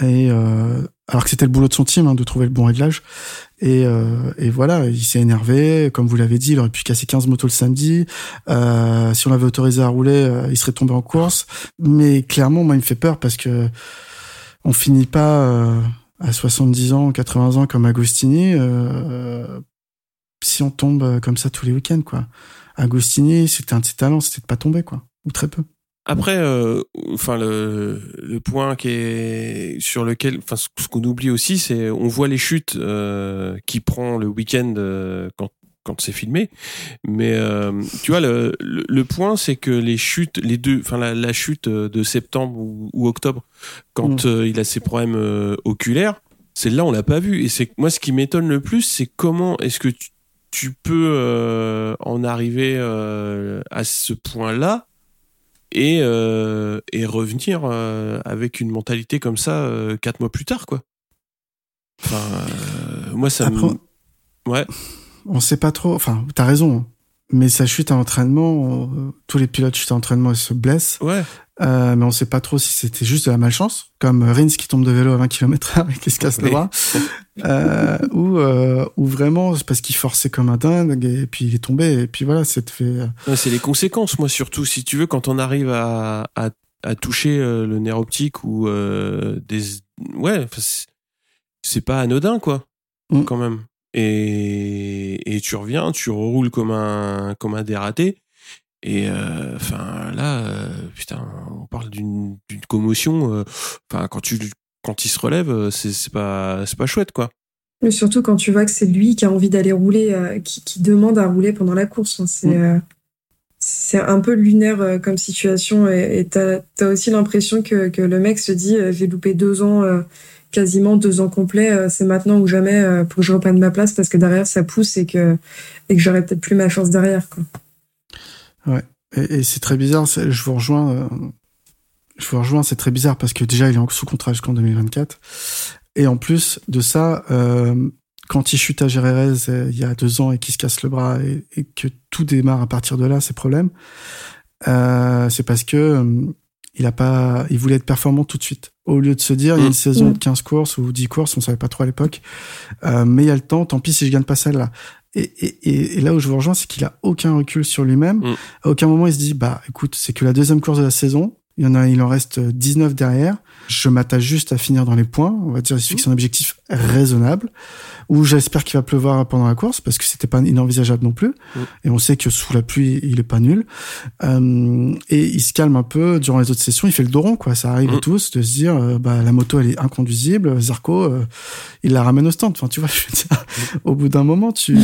et euh, alors que c'était le boulot de son team hein, de trouver le bon réglage. Et, euh, et voilà, il s'est énervé. Comme vous l'avez dit, il aurait pu casser 15 motos le samedi. Euh, si on l'avait autorisé à rouler, il serait tombé en course. Mais clairement, moi, il me fait peur parce que on finit pas à 70 ans, 80 ans comme Agostini si on tombe comme ça tous les week-ends, quoi. Agostini, c'était un de ses talents, c'était de pas tomber, quoi, ou très peu. Après, euh, enfin le, le point qui est sur lequel, enfin ce qu'on oublie aussi, c'est on voit les chutes euh, qui prend le week-end euh, quand quand c'est filmé. Mais tu vois, le, le, point, c'est que les chutes, les deux, enfin la, la, chute de septembre ou, octobre, quand mm. il a ses problèmes oculaires, celle-là, on l'a pas vu. Et c'est moi, ce qui m'étonne le plus, c'est comment est-ce que tu, tu peux en arriver à ce point-là et, euh, et revenir euh, avec une mentalité comme ça euh, quatre mois plus tard, quoi. Enfin, moi, ça me. Ouais. On sait pas trop. Enfin, t'as raison. Mais sa chute à entraînement, tous les pilotes chutent à entraînement et se blessent. Ouais. Euh, mais on sait pas trop si c'était juste de la malchance, comme Rins qui tombe de vélo à 20 km h et qui se casse le bras, euh, ou, euh, ou vraiment c'est parce qu'il forçait comme un dingue et puis il est tombé et puis voilà, c'est fait. C'est les conséquences, moi surtout, si tu veux, quand on arrive à, à, à toucher le nerf optique ou des, ouais, c'est pas anodin quoi, mm. quand même. Et, et tu reviens, tu roules comme un comme un dératé. Et euh, enfin là, euh, putain, on parle d'une commotion. Euh, enfin, quand tu quand il se relève, c'est pas c'est pas chouette quoi. Mais surtout quand tu vois que c'est lui qui a envie d'aller rouler, qui, qui, demande à rouler pendant la course. Hein, c'est mm. c'est un peu lunaire comme situation et t'as as aussi l'impression que, que le mec se dit j'ai loupé deux ans, quasiment deux ans complets, c'est maintenant ou jamais pour que je reprenne ma place parce que derrière ça pousse et que et que j'aurai peut-être plus ma chance derrière quoi. Ouais. Et, c'est très bizarre. Je vous rejoins. Euh, je vous rejoins. C'est très bizarre parce que déjà il est en sous contrat jusqu'en 2024. Et en plus de ça, euh, quand il chute à Gérérez euh, il y a deux ans et qu'il se casse le bras et, que tout démarre à partir de là, ses problèmes, c'est parce que il a pas, il voulait être performant tout de suite. Au lieu de se dire, il y a une mmh. saison de 15 courses ou 10 courses, on savait pas trop à l'époque, euh, mais il y a le temps, tant pis si je gagne pas celle-là. Et, et, et, là où je vous rejoins, c'est qu'il a aucun recul sur lui-même. Mm. À aucun moment, il se dit, bah, écoute, c'est que la deuxième course de la saison. Il y en a, il en reste 19 derrière. Je m'attache juste à finir dans les points. On va dire, il se fixe un objectif raisonnable. Ou j'espère qu'il va pleuvoir pendant la course parce que c'était pas inenvisageable non plus. Mm. Et on sait que sous la pluie, il est pas nul. Euh, et il se calme un peu durant les autres sessions. Il fait le doron, quoi. Ça arrive à mm. tous de se dire, euh, bah, la moto, elle est inconduisible. Zarco, euh, il la ramène au stand. Enfin, tu vois, je veux dire, au bout d'un moment, tu,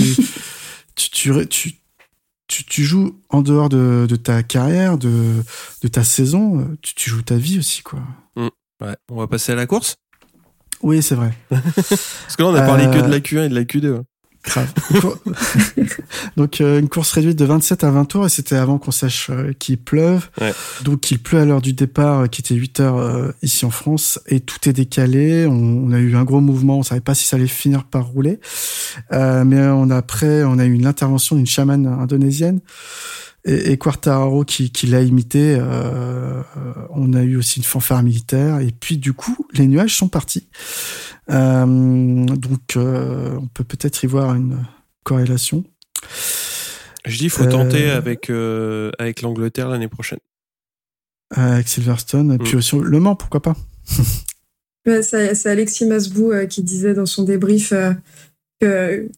tu, tu, tu tu, tu, joues en dehors de, de, ta carrière, de, de ta saison, tu, tu, joues ta vie aussi, quoi. Mm. ouais. On va passer à la course? Oui, c'est vrai. Parce que là, on a parlé que de la Q1 et de la Q2. Donc euh, une course réduite de 27 à 20 tours et c'était avant qu'on sache euh, qu'il pleuve. Ouais. Donc il pleut à l'heure du départ euh, qui était 8 heures ici en France et tout est décalé. On, a eu un gros mouvement, on savait pas si ça allait finir par rouler. mais on a après on a eu l'intervention d'une chamane indonésienne et, et Quartararo qui, qui l'a imité. on a eu aussi une fanfare militaire et puis du coup les nuages sont partis. Euh, donc, euh, on peut peut-être y voir une corrélation. Je dis, il faut tenter euh, avec avec l'Angleterre l'année prochaine. Avec Silverstone, et puis mm. aussi Le Mans, pourquoi pas C'est Alexis Masbou qui disait dans son débrief que,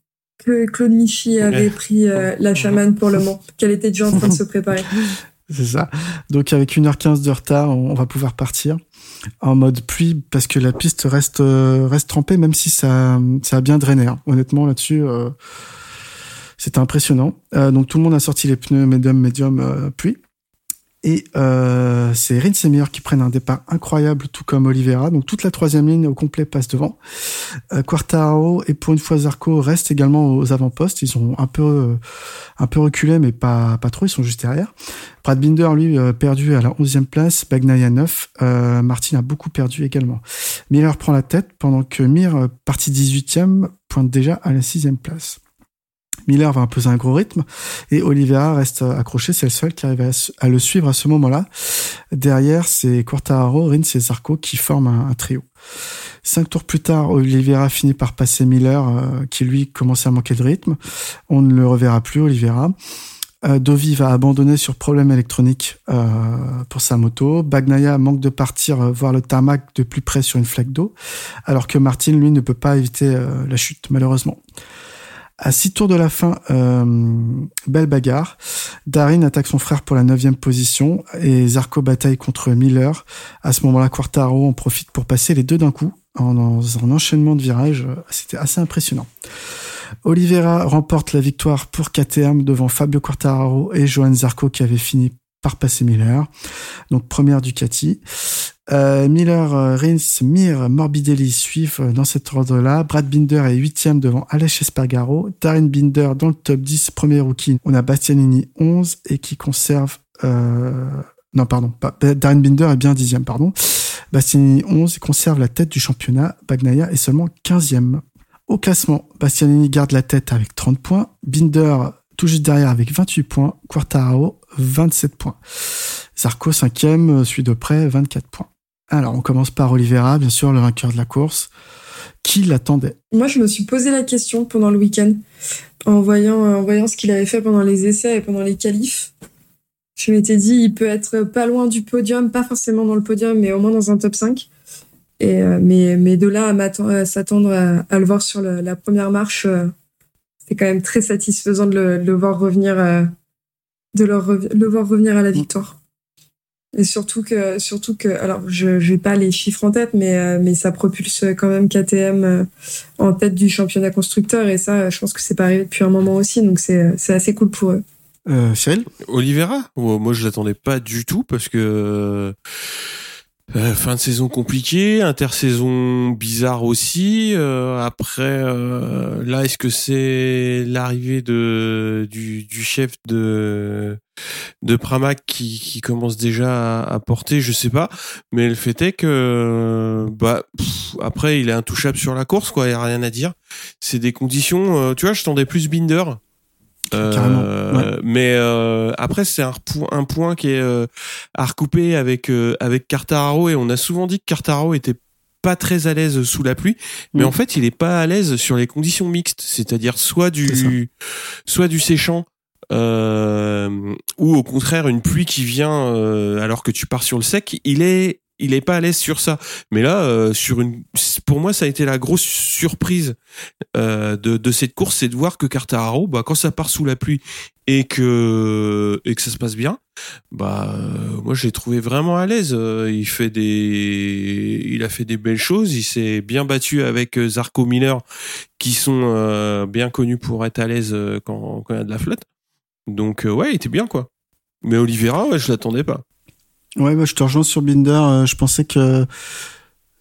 Claude Michi avait pris la chamane pour le Mans, qu'elle était déjà en train de se préparer. C'est ça. Donc avec 1h15 de retard, on va pouvoir partir en mode pluie parce que la piste reste reste trempée même si ça ça a bien drainé. Hein. Honnêtement là-dessus euh, c'était impressionnant. Euh, donc tout le monde a sorti les pneus médium médium euh, pluie. Et euh, c'est Rins et Mir qui prennent un départ incroyable, tout comme Oliveira. Donc toute la troisième ligne au complet passe devant. Euh, Quartaro et pour une fois Zarco restent également aux avant-postes. Ils ont un peu euh, un peu reculé, mais pas pas trop. Ils sont juste derrière. Brad Binder lui euh, perdu à la 11e place. Bagnaia 9. Euh, Martin a beaucoup perdu également. Miller prend la tête pendant que Mir parti 18e pointe déjà à la 6e place. Miller va imposer un gros rythme et Oliveira reste accroché. C'est le seul qui arrive à, le suivre à ce moment-là. Derrière, c'est Quartararo, Rins et Zarco qui forment un, trio. Cinq tours plus tard, Oliveira finit par passer Miller, euh, qui lui commençait à manquer de rythme. On ne le reverra plus, Oliveira. Euh, Dovi va abandonner sur problème électronique euh, pour sa moto. Bagnaia manque de partir voir le tarmac de plus près sur une flaque d'eau, alors que Martin, lui, ne peut pas éviter la chute, malheureusement. À six tours de la fin, euh, belle bagarre. Darin attaque son frère pour la neuvième position et Zarco bataille contre Miller. À ce moment-là, Quartaro en profite pour passer les deux d'un coup en, un enchaînement de virages. C'était assez impressionnant. Oliveira remporte la victoire pour KTM devant Fabio Quartararo et Johan Zarco qui avait fini par Miller. Donc première Ducati. Euh, Miller, euh, Rins, Mir, Morbidelli suivent euh, dans cet ordre-là. Brad Binder est huitième devant Aleix Espargaro. Darren Binder dans le top 10, premier rookie. On a Bastianini 11 et qui conserve... Non, pardon. Darren Binder est bien dixième, pardon. Bastianini 11 conserve la tête du championnat. Bagnaia est seulement 15e. Au classement, Bastianini garde la tête avec 30 points. Binder tout juste derrière avec 28 points. Quartararo 27 points. Zarco 5e, suit de près 24 points. Alors, on commence par Oliveira, bien sûr, le vainqueur de la course. Qui l'attendait? Moi, je me suis posé la question pendant le week-end, en voyant, en voyant ce qu'il avait fait pendant les essais et pendant les qualifs. Je m'étais dit, il peut être pas loin du podium, pas forcément dans le podium, mais au moins dans un top 5. Et, euh, mais, mais de là à, s'attendre à, le voir sur la première marche, euh, c'est quand même très satisfaisant de le, voir revenir, euh, de le voir revenir à la victoire. Et surtout que, surtout que, alors je n'ai pas les chiffres en tête, mais, euh, mais ça propulse quand même KTM euh, en tête du championnat constructeur. Et ça, je pense que c'est pas arrivé depuis un moment aussi. Donc c'est assez cool pour eux. Euh, Cyril? Olivera Moi, je l'attendais pas du tout parce que euh, fin de saison compliquée, intersaison bizarre aussi. Euh, après, euh, là, est-ce que c'est l'arrivée de du, chef de de Pramac qui, qui commence déjà à, porter, je sais pas. Mais le fait est que bah après, il est intouchable sur la course, quoi. Il y a rien à dire. C'est des conditions. tu vois, je tendais plus Binder euh, mais euh, après, c'est un, un, point qui est euh, à recouper avec avec Cartararo et on a souvent dit que Cartararo était pas très à l'aise sous la pluie, mais mm. en fait, il est pas à l'aise sur les conditions mixtes, c'est-à-dire soit du soit du séchant euh, ou au contraire une pluie qui vient alors que tu pars sur le sec, il est il est pas à l'aise sur ça. Mais là, euh, sur une, pour moi, ça a été la grosse surprise euh, de, de cette course, c'est de voir que Cartararo, bah, quand ça part sous la pluie et que et que ça se passe bien, bah, euh, moi, je l'ai trouvé vraiment à l'aise. il fait des, il a fait des belles choses. Il s'est bien battu avec Zarco Miller, qui sont bien connus pour être à l'aise quand, quand il y a de la flotte. Donc, ouais, il était bien, quoi. Mais Oliveira, ouais, je l'attendais pas. Ouais, bah, je te rejoins sur Binder. Euh, je pensais que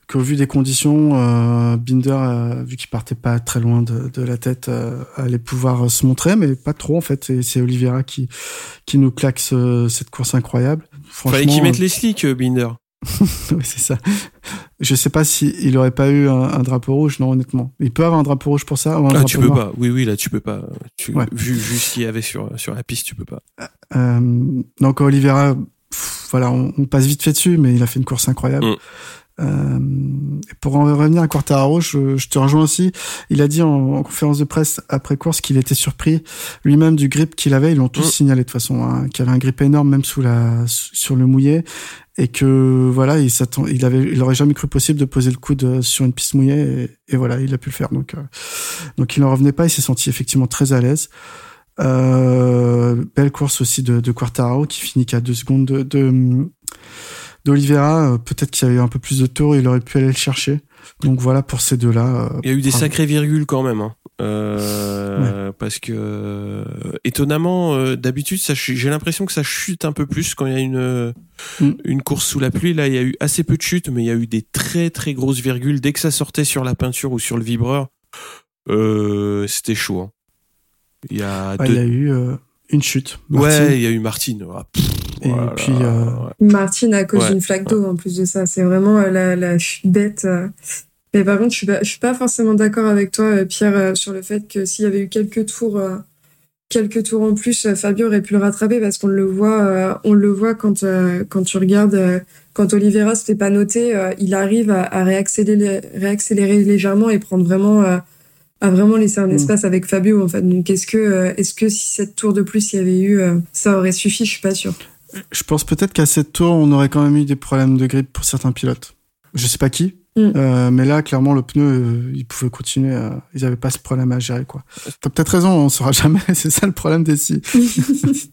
qu'au vu des conditions, euh, Binder, euh, vu qu'il partait pas très loin de, de la tête, euh, allait pouvoir se montrer, mais pas trop en fait. Et c'est Oliveira qui qui nous claque cette course incroyable. Franchement, Fallait qu'il mette les slicks, Binder. oui, c'est ça. Je sais pas si il aurait pas eu un, drapeau rouge, non, honnêtement. Il peut avoir un drapeau rouge pour ça. Ou un ah, tu peux pas. Oui, oui, là, tu peux pas. Tu, Vu, vu ce qu'il y avait sur sur la piste, tu peux pas. Euh, donc Oliveira, voilà, on, passe vite fait dessus, mais il a fait une course incroyable. Mm. Euh, pour en revenir à Quartararo, je, je, te rejoins aussi. Il a dit en, conférence de presse après course qu'il était surpris lui-même du grip qu'il avait. Ils l'ont tous mm. signalé de toute façon, hein, qu'il avait un grip énorme même sous la sur le mouillé et que voilà, il s'attend, il avait, il aurait jamais cru possible de poser le coude sur une piste mouillée et, voilà, il a pu le faire. Donc euh, donc il n'en revenait pas. Il s'est senti effectivement très à l'aise. Euh, belle course aussi de, de Quartararo qui finit qu'à deux secondes de, de d'Olivera, euh, peut-être qu'il y avait un peu plus de tour, il aurait pu aller le chercher. Donc voilà pour ces deux-là. Euh, il y a eu des sacrées virgules quand même, hein. euh, parce que euh, étonnamment, d'habitude, j'ai l'impression que ça chute un peu plus quand il y a une mm. une course sous la pluie. Là, il y a eu assez peu de chutes, mais il y a eu des très très grosses virgules dès que ça sortait sur la peinture ou sur le vibreur. C'était chaud. Hein. Il y a, il y a eu une chute. Ouais, il y a eu Martine. Ah, et puis euh... Martine à cause d'une flaque d'eau en plus de ça. C'est vraiment euh, la, la chute bête. Euh. Mais par contre, je suis pas, je suis pas forcément d'accord avec toi, euh, Pierre, sur le fait que s'il y avait eu quelques tours, quelques tours en plus, Fabio aurait pu le rattraper parce qu'on le voit, on le voit quand quand tu regardes, quand Oliveira se fait pas noter, il arrive à, à réaccélérer, réaccélérer légèrement et prendre vraiment a vraiment laissé un mm. espace avec Fabio en fait. Donc est-ce que euh, est-ce que si cette tour de plus il y avait eu, euh, ça aurait suffi? Je suis pas sûr. Je pense peut-être qu'à cette tour, on aurait quand même eu des problèmes de grippe pour certains pilotes. Je sais pas qui, mm. euh, mais là, clairement, le pneu, il pouvait continuer. ils avaient pas ce problème à gérer, quoi. T'as peut-être raison, on saura jamais. C'est ça le problème des si.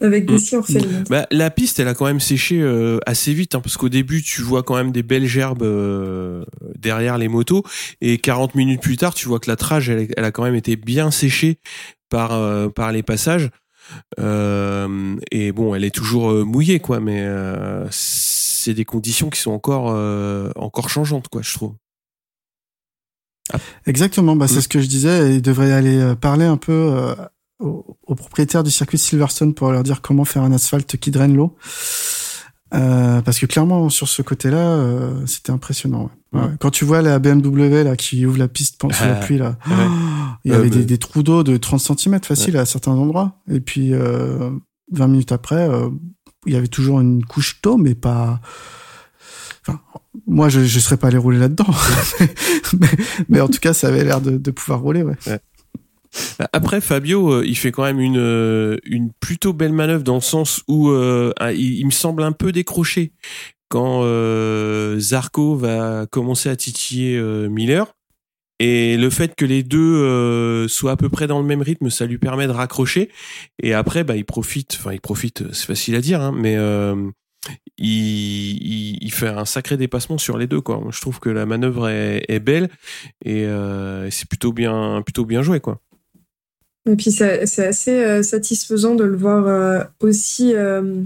avec des mm. si bah, la piste, elle a quand même séché euh, assez vite, hein, parce qu'au début, tu vois quand même des belles gerbes euh, derrière les motos, et 40 minutes plus tard, tu vois que la trage, elle, a quand même été bien séchée par euh, par les passages. et bon, elle est toujours mouillée, quoi, mais c'est des conditions qui sont encore encore changeantes, quoi, je trouve. Exactement, bah, c'est mm. ce que je disais. Il devrait aller parler un peu aux, propriétaires du circuit Silverstone pour leur dire comment faire un asphalte qui draine l'eau. Euh, parce que clairement sur ce côté-là, euh, c'était impressionnant. Ouais. Ouais. Quand tu vois la BMW là qui ouvre la piste pendant la pluie là, il y avait des, des, trous d'eau de 30 cm facile à certains endroits. Et puis euh, 20 minutes après, euh, il y avait toujours une couche d'eau, mais pas. Enfin, moi, je ne serais pas allé rouler là-dedans, mais, mais, en tout cas, ça avait l'air de, de pouvoir rouler. Ouais. Après Fabio, euh, il fait quand même une euh, une plutôt belle manœuvre dans le sens où euh, il, me semble un peu décroché quand Zarco va commencer à titiller Miller. Et le fait que les deux soient à peu près dans le même rythme, ça lui permet de raccrocher. Et après, bah, il profite. Enfin, il profite. C'est facile à dire, hein, mais il, fait un sacré dépassement sur les deux. Quoi. Je trouve que la manœuvre est, est belle et c'est plutôt bien, plutôt bien joué, quoi. Et puis c'est assez euh, satisfaisant de le voir euh, aussi. Euh,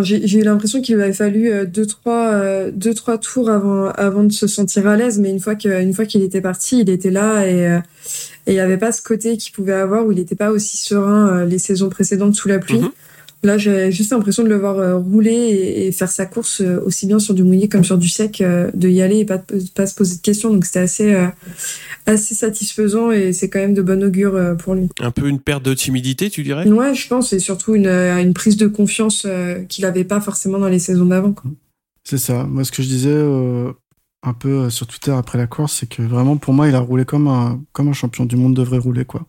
j'ai eu l'impression qu'il avait fallu deux trois deux trois tours avant avant de se sentir à l'aise, mais une fois qu'il était parti, il était là et il n'y avait pas ce côté qu'il pouvait avoir où il n'était pas aussi serein les saisons précédentes sous la pluie. Mm-hmm. Là, j'ai juste l'impression de le voir rouler et, faire sa course aussi bien sur du mouillé comme sur du sec, de y aller et pas, pas se poser de questions. Donc c'était assez, assez satisfaisant et c'est quand même de bon augure euh, pour lui. Un peu une perte de timidité, tu dirais? Ouais, je pense, et surtout une, euh, une prise de confiance euh, qu'il n'avait pas forcément dans les saisons d'avant. C'est ça. Moi, ce que je disais un peu sur Twitter après la course, c'est que vraiment, pour moi, il a roulé comme un, comme un champion du monde devrait rouler, quoi.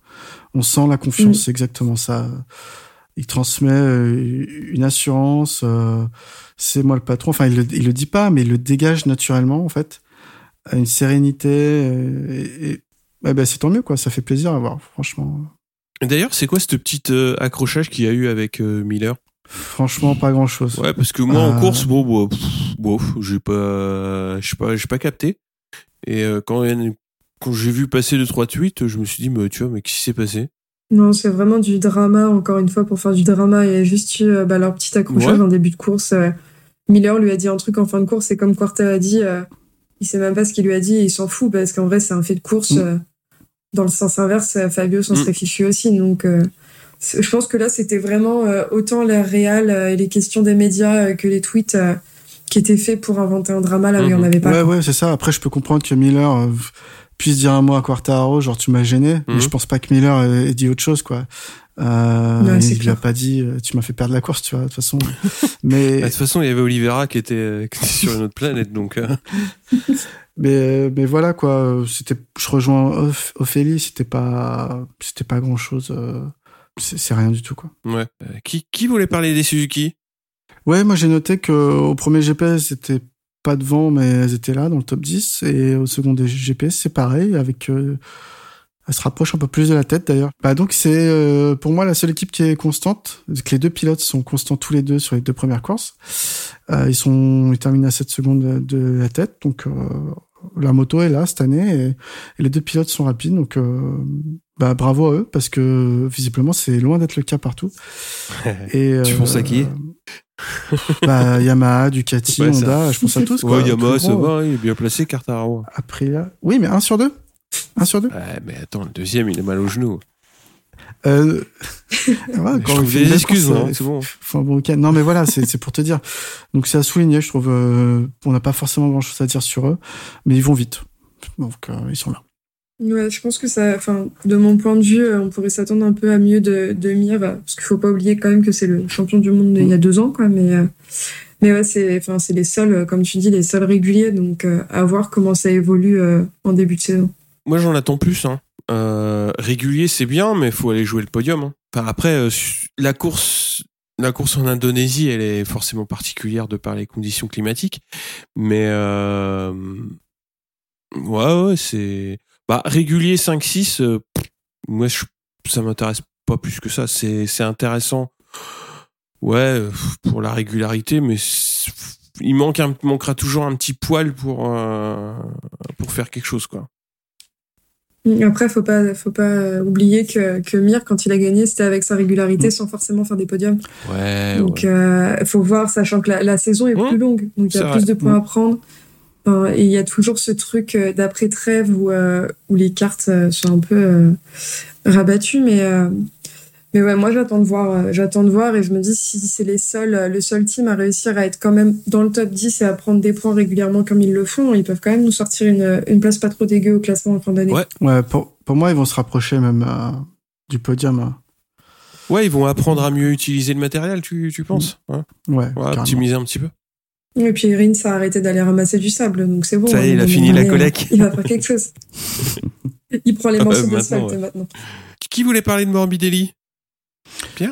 On sent la confiance, mm. c'est exactement ça. Il transmet une assurance, c'est moi le patron. Enfin, il le, il le dit pas, mais il le dégage naturellement, en fait une sérénité. Et, et ben, c'est tant mieux, quoi. Ça fait plaisir à voir, franchement. D'ailleurs, c'est quoi ce petit euh, accrochage qu'il y a eu avec euh, Miller? Franchement, pas grand chose. Ouais, parce que moi, en euh. course, bon, bon, bon j'ai pas, j'ai pas, j'ai pas capté. Et quand, quand j'ai vu passer deux trois tweets, je me suis dit, mais tu vois, mais qu'est-ce qui s'est passé? Non, c'est vraiment du drama, encore une fois, pour faire du drama. Il y a juste eu bah, leur petit accrochage en début de course. Miller lui a dit un truc en fin de course, et comme Quarter a dit, il sait même pas ce qu'il lui a dit il s'en fout parce qu'en vrai c'est un fait de course. Mm. Euh, dans le sens inverse, euh, Fabio s'en mm. serait fichu aussi. Donc euh, je pense que là c'était vraiment autant l'air réel et les questions des médias que les tweets qui étaient faits pour inventer un drama là où il n'y en mm-hmm. avait pas. Ouais ouais c'est ça. Après je peux comprendre que Miller puisse dire un mot à Quartaro, genre tu m'as gêné, mais mm-hmm. je pense pas que Miller ait dit autre chose quoi. Euh, il lui a pas dit, euh, tu m'as fait perdre la course, tu vois, de toute façon. Mais, Bah, De toute façon, il y avait Oliveira qui était, euh, qui était sur une autre planète, donc. euh, mais, mais voilà, quoi. C'était, je rejoins Oph- Ophélie, c'était pas, c'était pas grand chose. c'est c'est rien du tout, quoi. ouais. Euh, qui, qui voulait parler des Suzuki? Ouais, moi j'ai noté que au premier GPS c'était pas devant, mais elles étaient là dans le top 10, et au second des GPS c'est pareil, avec euh, elles se rapprochent un peu plus de la tête d'ailleurs. Bah donc c'est euh, pour moi la seule équipe qui est constante, que les deux pilotes sont constants tous les deux sur les deux premières courses. Euh, ils sont ils terminent à 7 secondes de, la tête, donc euh, la moto est là cette année et, et les deux pilotes sont rapides, donc euh, bah bravo à eux parce que visiblement c'est loin d'être le cas partout. Et, Tu euh, penses à qui? Bah, Yamaha, Ducati, Ouais, ça. Honda, je pense à tous. Quoi. Ouais, Yamaha, ça va, il est bien placé, Cartaro. Après là. Oui, mais un sur deux. Un sur deux. Ouais, mais attends, le deuxième, il est mal au genou. Euh... voilà, Je quand fait des excuses, hein, euh, c'est bon. un bon. Non, mais voilà, c'est c'est pour te dire. Donc c'est à souligner, je trouve. euh, on n'a pas forcément grand-chose à dire sur eux, mais ils vont vite. Donc euh, ils sont là. Ouais, je pense que ça, enfin, de mon point de vue, euh, on pourrait s'attendre un peu à mieux de, de Mir, euh, parce qu'il faut pas oublier quand même que c'est le champion du monde il y a deux ans, quoi. Mais, euh, mais ouais, c'est, enfin, c'est les seuls, euh, comme tu dis, les seuls réguliers, donc à voir comment ça évolue en début de saison. Moi, j'en attends plus. Hein. Régulier, c'est bien, mais il faut aller jouer le podium. Hein. Enfin, après, la course, la course en Indonésie, elle est forcément particulière de par les conditions climatiques. Mais ouais, ouais, c'est bah régulier 5-6. euh, moi, je, ça m'intéresse pas plus que ça. C'est c'est intéressant. Ouais, pour la régularité, mais il manque un, manquera toujours un petit poil pour euh, pour faire quelque chose, quoi. Après, faut pas, faut pas oublier que, que Mir, quand il a gagné, c'était avec sa régularité, sans forcément faire des podiums. Ouais. Donc, ouais. euh, faut voir, sachant que la, la saison est Mmh. plus longue, donc il y a vrai. plus de points Mmh. à prendre. Enfin, et il y a toujours ce truc euh, d'après trêve où, euh, où les cartes euh, sont un peu euh, rabattues, mais euh, mais ouais, moi j'attends de voir, j'attends de voir, et je me dis si c'est les seuls, le seul team à réussir à être quand même dans le top 10 et à prendre des points régulièrement comme ils le font, ils peuvent quand même nous sortir une, une place pas trop dégueu au classement en fin d'année. Ouais. Ouais, pour, pour moi, ils vont se rapprocher même euh, du podium. hein. Ouais, ils vont apprendre à mieux utiliser le matériel, tu, tu penses hein? Ouais, Ouais, optimiser un petit peu. Et puis Rins a arrêté d'aller ramasser du sable, donc c'est bon. Ça y est, un il a fini la collecte. Il va faire quelque chose. il prend les Ah morceaux maintenant, d'asphalte ouais. maintenant. Qui voulait parler de Morbidelli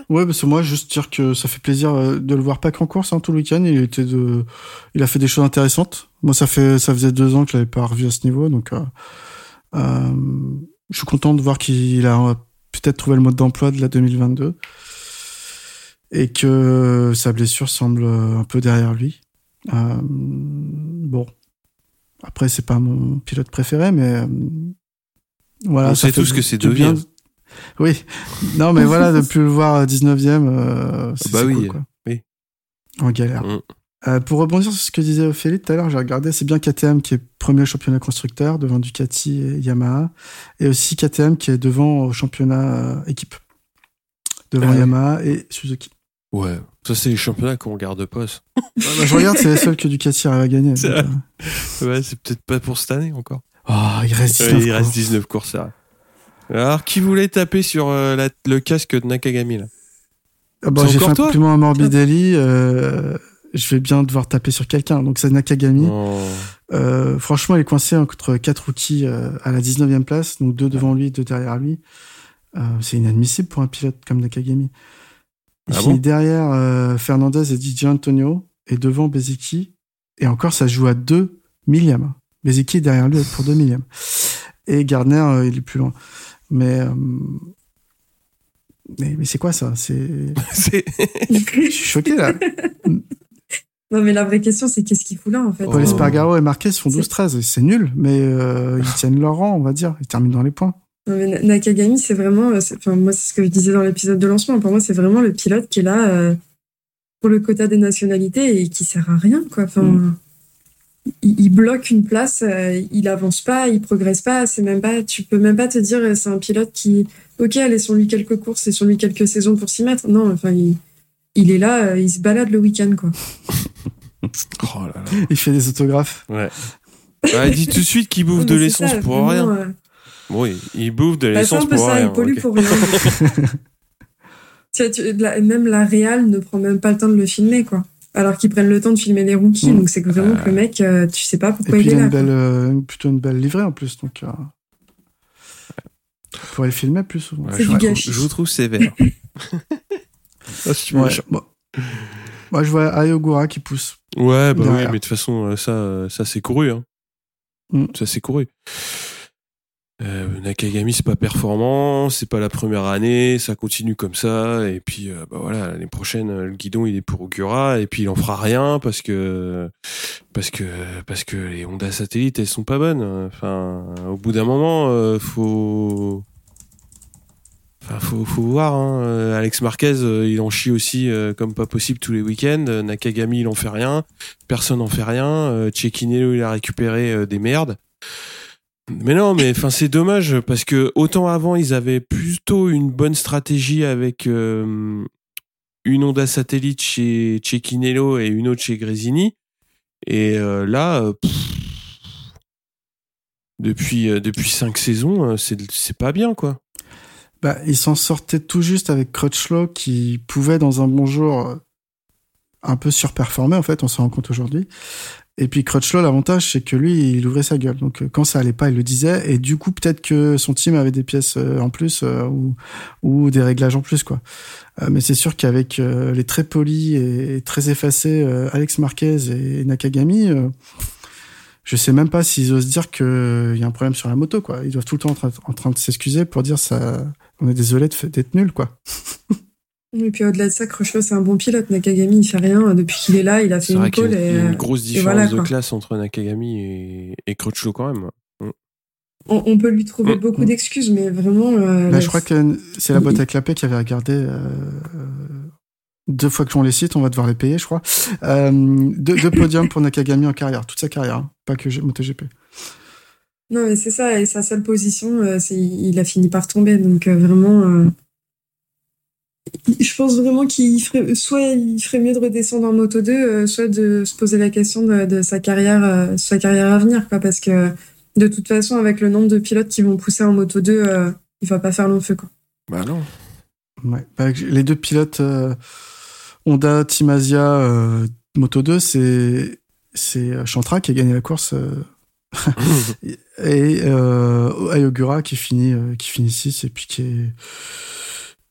Ouais, parce que moi, juste dire que ça fait plaisir euh, de le voir pas qu'en course hein, tout le week-end. Il était de, il a fait des choses intéressantes. Moi, ça fait, ça faisait deux ans que je l'avais pas revu à ce niveau, donc euh, euh, je suis content de voir qu'il a euh, peut-être trouvé le mode d'emploi de la 2022 et que sa blessure semble euh, un peu derrière lui. Euh, bon, après, c'est pas mon pilote préféré, mais euh, voilà. On sait fait tous que c'est du De bien. Vries. Oui, non, mais voilà, de plus le voir 19e, euh, c'est Bah oui, cool, quoi. oui. En galère. Mm. Euh, pour rebondir sur ce que disait Ophélie tout à l'heure, j'ai regardé, c'est bien KTM qui est premier championnat constructeur devant Ducati et Yamaha, et aussi KTM qui est devant au championnat équipe, devant Ah. Yamaha et Suzuki. Ouais. Ça, c'est les championnats qu'on regarde pas. ça. Ouais, bah, je regarde, c'est les seuls que Ducati arrive à gagner. C'est. Ouais, c'est peut-être pas pour cette année encore. euh, Oh, il reste Ouais, 19 il reste courses. 19 courses. là. Alors, qui voulait taper sur euh, la- le casque de Nakagami là? Ah bah, j'ai fait un compliment à Morbidelli, euh, je vais bien devoir taper sur quelqu'un, donc c'est Nakagami. Euh, franchement, il est coincé entre quatre rookies euh, à la 19e place, donc deux devant lui, deux derrière lui. Euh, c'est inadmissible pour un pilote comme Nakagami. Il Ah finit bon derrière euh, Fernandez et DJ Antonio et devant Bezeki. Et encore, ça joue à 2 millièmes. Bezeki est derrière lui pour 2 millièmes. Et Gardner, euh, il est plus loin. Mais, euh, mais, mais c'est quoi ça? C'est, je suis choqué là. Non, mais la vraie question, c'est qu'est-ce qu'il fout là, en fait? Paul Oh. Espargaro et Marquez font C'est- 12-13. C'est nul, mais euh, ils tiennent leur rang, on va dire. Ils terminent dans les points. Non, mais Na- Nakagami, c'est vraiment, euh, c'est- enfin, moi, c'est ce que je disais dans l'épisode de lancement. Pour moi, c'est vraiment le pilote qui est là euh, pour le quota des nationalités et qui sert à rien, quoi. Enfin, Mm. il, il bloque une place, euh, il avance pas, il progresse pas. C'est même pas, tu peux même pas te dire, c'est un pilote qui, ok, laissons-lui quelques courses, laissons-lui quelques saisons pour s'y mettre. Non, enfin, il, il est là, euh, il se balade le week-end, quoi. Oh là là. Il fait des autographes. Ouais. Ouais, dis tout de suite qu'il bouffe Non, de l'essence pour rien. Euh, Oui, il bouffe de bah, l'essence pour ça, rien. il pollue ok. pour rien. Même la Real ne prend même pas le temps de le filmer, quoi. Alors qu'ils prennent le temps de filmer les rookies, Mm. donc c'est que vraiment que le mec, euh, tu sais pas Et pourquoi puis il il est a là. belle, euh, plutôt une belle livrée en plus, donc euh, il pourrait le filmer plus souvent. Ouais, je, du vous trouve, gâchis. je vous trouve sévère. Ah, si. Ouais, bon. Moi, je vois Ayogura qui pousse. Ouais, bah oui, mais de toute façon, euh, ça, euh, ça c'est couru. Hein. Mm. Ça c'est couru. Euh, Nakagami, c'est pas performant, c'est pas la première année, ça continue comme ça, et puis euh, bah voilà, l'année prochaine, euh, le guidon il est pour Ogura, et puis il en fera rien parce que parce que parce que les Honda satellites elles sont pas bonnes. Enfin, au bout d'un moment, euh, faut Enfin, faut, faut voir. Hein. Alex Marquez, il en chie aussi comme pas possible tous les week-ends. Nakagami, il en fait rien. Personne en fait rien. Euh, Cecchinello, il a récupéré des merdes. Mais non, mais c'est dommage parce que autant avant ils avaient plutôt une bonne stratégie avec euh, une Honda satellite chez Cecchinello et une autre chez Gresini. Et euh, là, euh, depuis depuis cinq saisons, c'est pas bien quoi. Bah, il s'en sortait tout juste avec Crutchlow qui pouvait dans un bon jour un peu surperformer en fait, on se rend compte aujourd'hui. Et puis Crutchlow, l'avantage c'est que lui, il ouvrait sa gueule. Donc euh, quand ça allait pas, il le disait. Et du coup, peut-être que son team avait des pièces euh, en plus euh, ou, ou des réglages en plus quoi. Mais c'est sûr qu'avec les très polis et très effacés Alex Marquez et Nakagami, je sais même pas s'ils osent dire qu'il y a un problème sur la moto quoi. Ils doivent tout le temps être en train de s'excuser pour dire ça. On est désolé d'être nul quoi. Et puis au-delà de ça, Crutchlow, c'est un bon pilote. Nakagami, il fait rien. Depuis qu'il est là, il a fait une pole il y a euh, une grosse différence voilà, de classe entre Nakagami et, et Crutchlow quand même. on, on peut lui trouver Mm, beaucoup mm. d'excuses, mais vraiment. euh, Là, la- je crois que c'est la boîte à clapet qui avait regardé euh, euh, deux fois que l'on les cite, on va devoir les payer, je crois. Euh, deux, deux podiums pour Nakagami en carrière, toute sa carrière, hein, pas que MotoGP. Non, mais c'est ça. Et sa seule position, euh, c'est il a fini par tomber. Donc euh, vraiment, euh, je pense vraiment qu'il ferait soit il ferait mieux de redescendre en Moto 2, euh, soit de se poser la question de, de sa carrière, euh, sa carrière à venir, quoi. Parce que de toute façon, avec le nombre de pilotes qui vont pousser en Moto 2, euh, il va pas faire long feu, quoi. Bah non. Ouais. Bah, les deux pilotes euh, Honda, Team Asia, euh, Moto 2, c'est c'est Chantra qui a gagné la course euh, et euh, Ayogura qui finit euh, qui finit 6 et puis qui est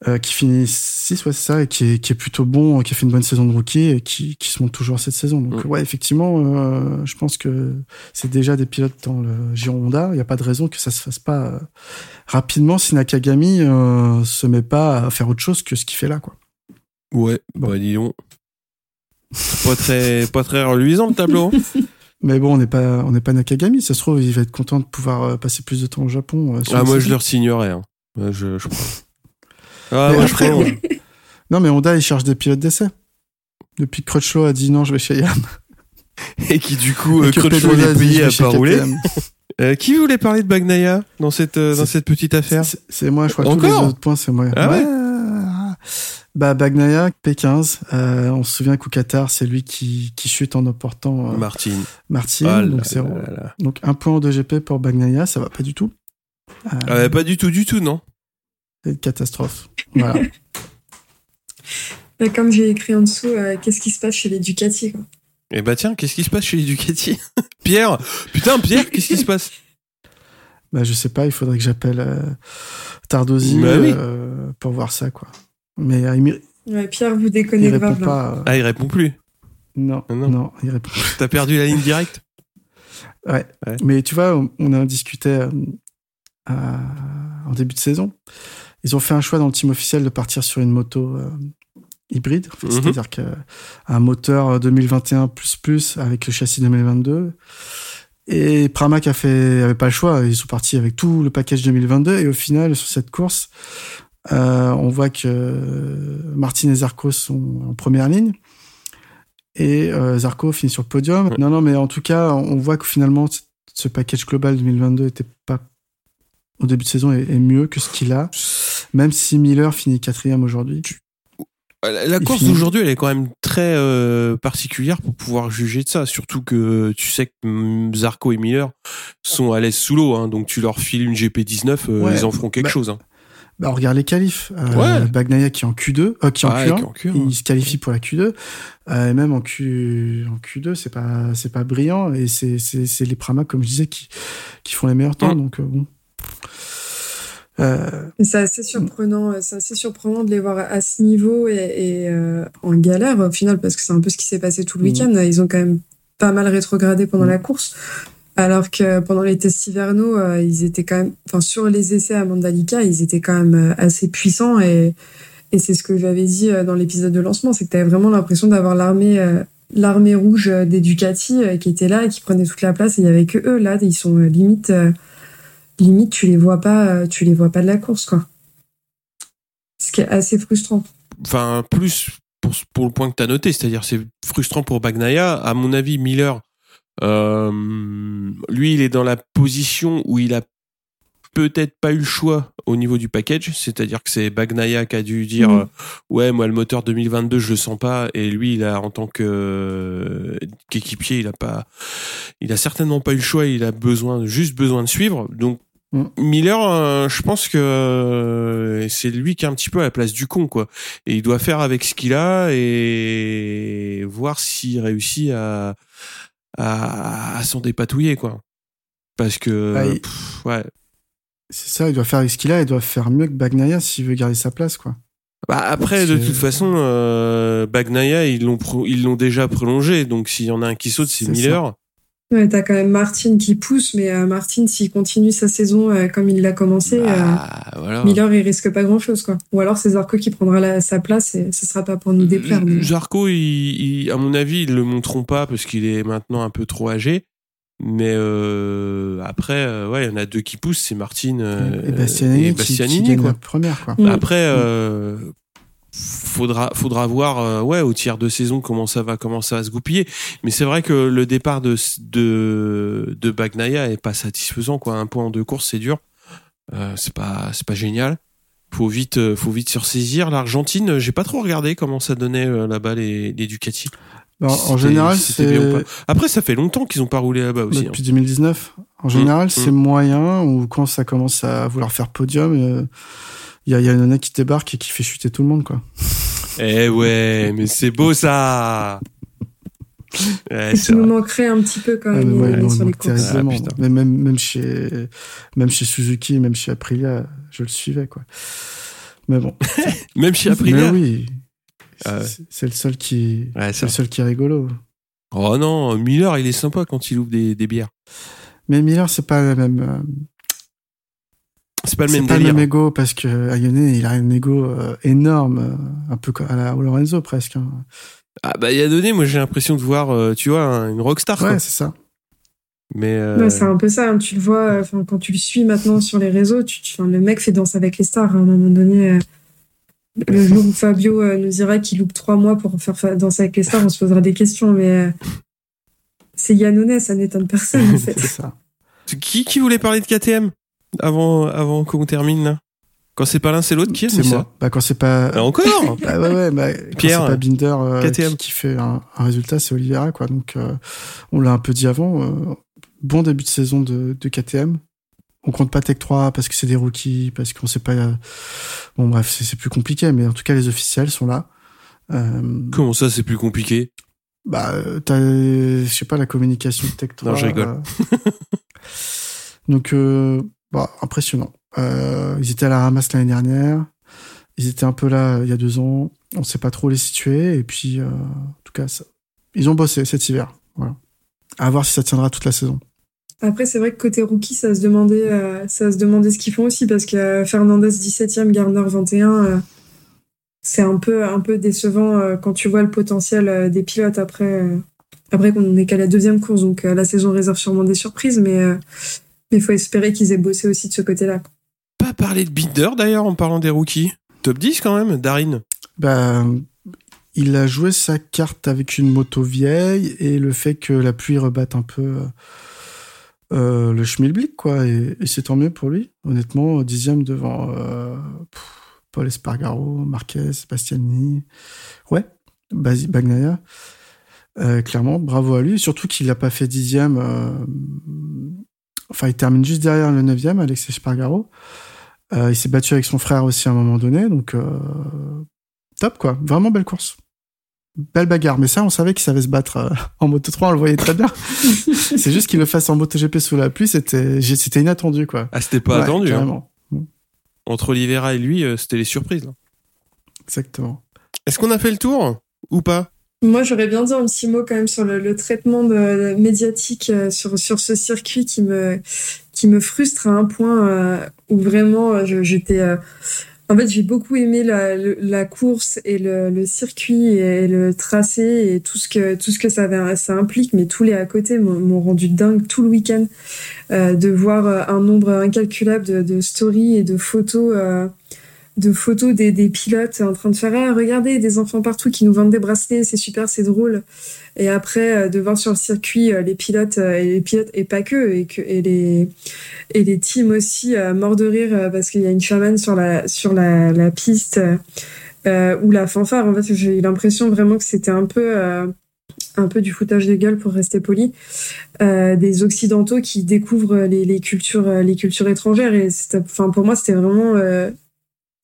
euh, qui finit 6 ouais c'est ça et qui est, qui est plutôt bon qui a fait une bonne saison de rookie et qui, qui se monte toujours cette saison donc Mm. ouais effectivement euh, je pense que c'est déjà des pilotes dans le giron Honda il n'y a pas de raison que ça se fasse pas euh, rapidement si Nakagami euh, se met pas à faire autre chose que ce qu'il fait là quoi Ouais, bah dis donc. Pas très, pas très reluisant le tableau. hein. mais bon on n'est pas on n'est pas Nakagami ça se trouve il va être content de pouvoir passer plus de temps au Japon ah, moi je leur signerais. Hein. Je, je Ah, je après, on- non mais Honda il cherche des pilotes d'essai depuis que Crutchlow a dit non je vais chez Yam Et qui du coup, euh, Crutchlow est payé à pas rouler. Euh, qui voulait parler de Bagnaia dans cette, euh, dans cette petite affaire C'est- moi, je crois que tous Encore les autres points, c'est moi. Ah ouais Bah, Bagnaia, P15. Euh, on se souvient qu'au Qatar, c'est lui qui, qui chute en emportant Martine. Martin. Ah donc, là là là. donc, un point en 2GP pour Bagnaia, ça va pas du tout. Ah, ouais, pas du tout, du tout, non. C'est une catastrophe. Voilà. Là, comme j'ai écrit en dessous, euh, qu'est-ce qui se passe chez les Ducati, quoi. Et bah tiens, qu'est-ce qui se passe chez les Ducati Pierre Putain, Pierre, qu'est-ce qui se passe? Bah, je sais pas, il faudrait que j'appelle euh, Tardosi Bah oui. euh, pour voir ça, quoi. Mais euh, il, m'y- Ouais, Pierre, vous il déconnez grave. pas. euh, Ah, il répond plus. non, Ah non, non. il répond T'as perdu la ligne directe? Ouais. Ouais. Mais tu vois, on, on a discuté euh, à- en début de saison. Ils ont fait un choix dans le team officiel de partir sur une moto euh, hybride, en fait, Mhm. c'est-à-dire qu'un moteur 2021 plus plus avec le châssis 2022. Et Pramac a fait, avait pas le choix. Ils sont partis avec tout le package 2022 et au final, sur cette course, euh, on voit que euh, Martin et Zarco sont en première ligne. Et euh, Zarco finit sur le podium. Ouais. Non, non, mais en tout cas, on voit que finalement, ce package global 2022 était pas au début de saison est, est mieux que ce qu'il a, même si Miller finit quatrième aujourd'hui. La, course finit. d'aujourd'hui, elle est quand même très euh, particulière pour pouvoir juger de ça. Surtout que tu sais que mm, Zarco et Miller sont à l'aise sous l'eau, hein, donc tu leur files une GP19, euh, Ouais, ils en feront quelque bah, chose. Hein. Bah, on regarde les qualifs. Euh, Ouais. Bagnaia qui est en Q2, euh, qui est en Ouais, Q1. qui est en Q1, Il se qualifie pour la Q2. Euh, et même en Q, en Q2, c'est pas, c'est pas brillant. Et c'est, c'est, c'est les Pramac, comme je disais, qui, qui font les meilleurs temps. Mm. Donc, bon. Euh, c'est assez surprenant, euh, c'est assez surprenant de les voir à ce niveau et, et, euh, en galère au final parce que c'est un peu ce qui s'est passé tout le Mhm. week-end. Ils ont quand même pas mal rétrogradé pendant Mhm. la course, alors que pendant les tests hivernaux, euh, ils étaient quand même, enfin sur les essais à Mandalika, ils étaient quand même assez puissants et et c'est ce que j'avais dit dans l'épisode de lancement, c'est que tu avais vraiment l'impression d'avoir l'armée l'armée rouge des Ducati qui était là et qui prenait toute la place et il y avait que eux là, ils sont limite limite tu les vois pas euh, tu les vois pas de la course quoi ce qui est assez frustrant Enfin, plus pour, pour le point que tu as noté, c'est-à-dire c'est frustrant pour Bagnaia. À mon avis, Miller, euh, lui, il est dans la position où il a peut-être pas eu le choix au niveau du package, c'est-à-dire que c'est Bagnaia qui a dû dire Mhm. euh, ouais moi le moteur 2022 je le sens pas et lui il a en tant que euh, qu'équipier il a pas il a certainement pas eu le choix il a besoin juste besoin de suivre donc. Miller euh, je pense que euh, c'est lui qui est un petit peu à la place du con quoi et il doit faire avec ce qu'il a et voir s'il réussit à à, à s'en dépatouiller quoi parce que Ah, il- pff, ouais c'est ça, il doit faire avec ce qu'il a, il doit faire mieux que Bagnaia s'il veut garder sa place, quoi. Bah après, de toute façon, euh, Bagnaia, ils l'ont pro- ils l'ont déjà prolongé. Donc s'il y en a un qui saute, c'est C'est Miller. Ouais, t'as quand même Martin qui pousse mais euh, Martin s'il continue sa saison euh, comme il l'a commencé euh, Bah, voilà. Miller il risque pas grand chose quoi ou alors c'est Zarco qui prendra la- sa place et ce sera pas pour nous déplaire mais- Zarco, il, il- à mon avis, ils le montreront pas parce qu'il est maintenant un peu trop âgé. Mais euh, après, euh, ouais, il y en a deux qui poussent, c'est Martin euh, et Bastianini, et qui- Bastianini, qui, gagne quoi. la première, quoi. Mm. Après, euh, faudra faudra voir euh, ouais au tiers de saison comment ça va comment ça va se goupiller. Mais c'est vrai que le départ de de de Bagnaia est pas satisfaisant quoi. Un point en deux courses c'est dur. Euh, c'est pas c'est pas génial. Faut vite euh, faut vite se ressaisir. L'Argentine, j'ai pas trop regardé comment ça donnait euh, là-bas les, les Ducati. Bah, en général, c'est Après ça fait longtemps qu'ils ont pas roulé là-bas aussi. hein. depuis 2019. En général, Mm, c'est mm. moyen ou quand ça commence à vouloir faire podium, il y a, y a une nana qui débarque et qui fait chuter tout le monde, quoi. Eh ouais, mais c'est beau ça. Ouais, qui nous vrai. manquerait un petit peu quand Ah, même mais ouais, sur les courses. Ah, mais même, même chez, même chez Suzuki, même chez Aprilia, je le suivais, quoi. Mais bon. Même chez Mais Aprilia. oui. Ah ouais. C'est- le seul qui, Ouais, c'est ça. le seul qui est rigolo. Oh non, Miller, il est sympa quand il ouvre des, des bières. Mais Miller, c'est pas la même, euh, C'est pas le c'est même pas le même ego parce que Ayone, il a un ego euh, énorme, euh, un peu comme à la Lorenzo presque. hein. Ah bah il y a donné, moi j'ai l'impression de voir, euh, tu vois, un- une rockstar. quoi. Ouais, c'est ça. Mais euh, Ouais, c'est un peu ça, hein, tu le vois, enfin, quand tu le suis maintenant sur les réseaux, tu, tu- enfin, le mec fait danse avec les stars. hein, à un moment donné, euh, le jour où Fabio euh, nous dira qu'il loupe trois mois pour faire fa- danser avec les stars, on se posera des questions, mais c'est Yannone, ça n'étonne personne en fait. c'est ça. qui qui voulait parler de KTM avant avant qu'on termine là Quand c'est pas l'un, c'est l'autre qui C'est ça moi. Bah, quand c'est pas, Ah, Encore Bah ouais, ouais, bah, quand Pierre, c'est pas Binder euh, KTM. qui, qui fait un, un résultat, c'est Oliveira, quoi. Donc, euh, on l'a un peu dit avant. euh, bon début de saison de, de KTM. On compte pas Tech 3 parce que c'est des rookies, parce qu'on sait pas. euh, Bon, bref, c'est plus compliqué, mais en tout cas, les officiels sont là. Euh, Comment ça, c'est plus compliqué? Bah, euh, t'as, je sais pas, la communication de Tech 3. Non, je rigole. Donc, euh, bah, impressionnant. Euh, ils étaient à la ramasse l'année dernière. Ils étaient un peu là euh, il y a deux ans. On sait pas trop les situer. Et puis, euh, en tout cas, ils ont bossé cet hiver. À voir si ça tiendra toute la saison. Après, c'est vrai que côté rookie, ça se demandait, ça se demandait ce qu'ils font aussi, parce que Fernandez 17e, Garner 21, euh, c'est un peu, un peu décevant quand tu vois le potentiel des pilotes après, après qu'on n'est qu'à la deuxième course, donc la saison réserve sûrement des surprises, mais il faut espérer qu'ils aient bossé aussi de ce côté-là. Pas parler de Binder d'ailleurs en parlant des rookies. Top 10 quand même, Darin. Bah, il a joué sa carte avec une moto vieille et le fait que la pluie rebatte un peu euh, euh, le schmilblick, quoi. Et, et c'est tant mieux pour lui. Honnêtement, dixième devant euh, pff, Paul Espargaro, Marquez, Bastianini. Ouais, Basi- Bagnaia. Euh, clairement, bravo à lui. Surtout qu'il n'a pas fait dixième. Enfin, il termine juste derrière le neuvième, Alexis Espargaro. Euh, il s'est battu avec son frère aussi à un moment donné, donc euh, top quoi. Vraiment belle course. Belle bagarre, mais ça, on savait qu'il savait se battre euh, en Moto 3, on le voyait très bien. c'est juste qu'il le fasse en MotoGP sous la pluie, c'était, c'était inattendu, quoi. Ah, c'était pas Ouais, attendu. hein. carrément. Entre Oliveira et lui, euh, c'était les surprises. là. Exactement. Est-ce qu'on a fait le tour ou pas? Moi, j'aurais bien dit un petit mot quand même sur le, traitement médiatique euh, sur, sur ce circuit qui me, qui me frustre à un point euh, où vraiment euh, j'étais. en fait, j'ai beaucoup aimé la, course et le, circuit et le tracé et tout ce que, tout ce que ça, ça implique, mais tous les à côté m'ont rendu dingue tout le week-end de voir un nombre incalculable de, stories et de photos. De photos des, des pilotes en train de faire ah, regardez des enfants partout qui nous vendent des bracelets c'est super c'est drôle. Et après euh, de voir sur le circuit euh, les pilotes euh, et les pilotes et pas que et que et les et les teams aussi morts de rire parce qu'il y a une chamane sur la sur la, la piste euh, ou la fanfare. En fait j'ai eu l'impression vraiment que c'était un peu euh, un peu du foutage de gueule pour rester poli euh, des occidentaux qui découvrent les, les cultures les cultures étrangères. Et enfin pour moi c'était vraiment euh,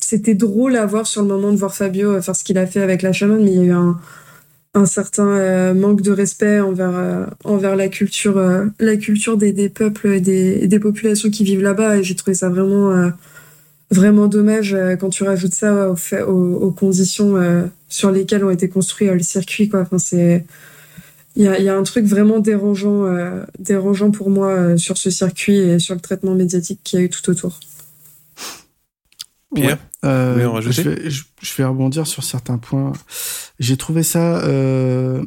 c'était drôle à voir sur le moment de voir Fabio euh, faire ce qu'il a fait avec la chamane, mais il y a eu un, certain euh, manque de respect envers, euh, envers la culture, la culture des, peuples et des, populations qui vivent là-bas. Et j'ai trouvé ça vraiment, vraiment dommage quand tu rajoutes ça au fait- aux, aux conditions sur lesquelles ont été construits le circuit. Quoi. Enfin, c'est, il y a, un truc vraiment dérangeant, dérangeant pour moi sur ce circuit et sur le traitement médiatique qu'il y a eu tout autour. Pierre Euh, en je, vais, je, je vais rebondir sur certains points. J'ai trouvé ça euh,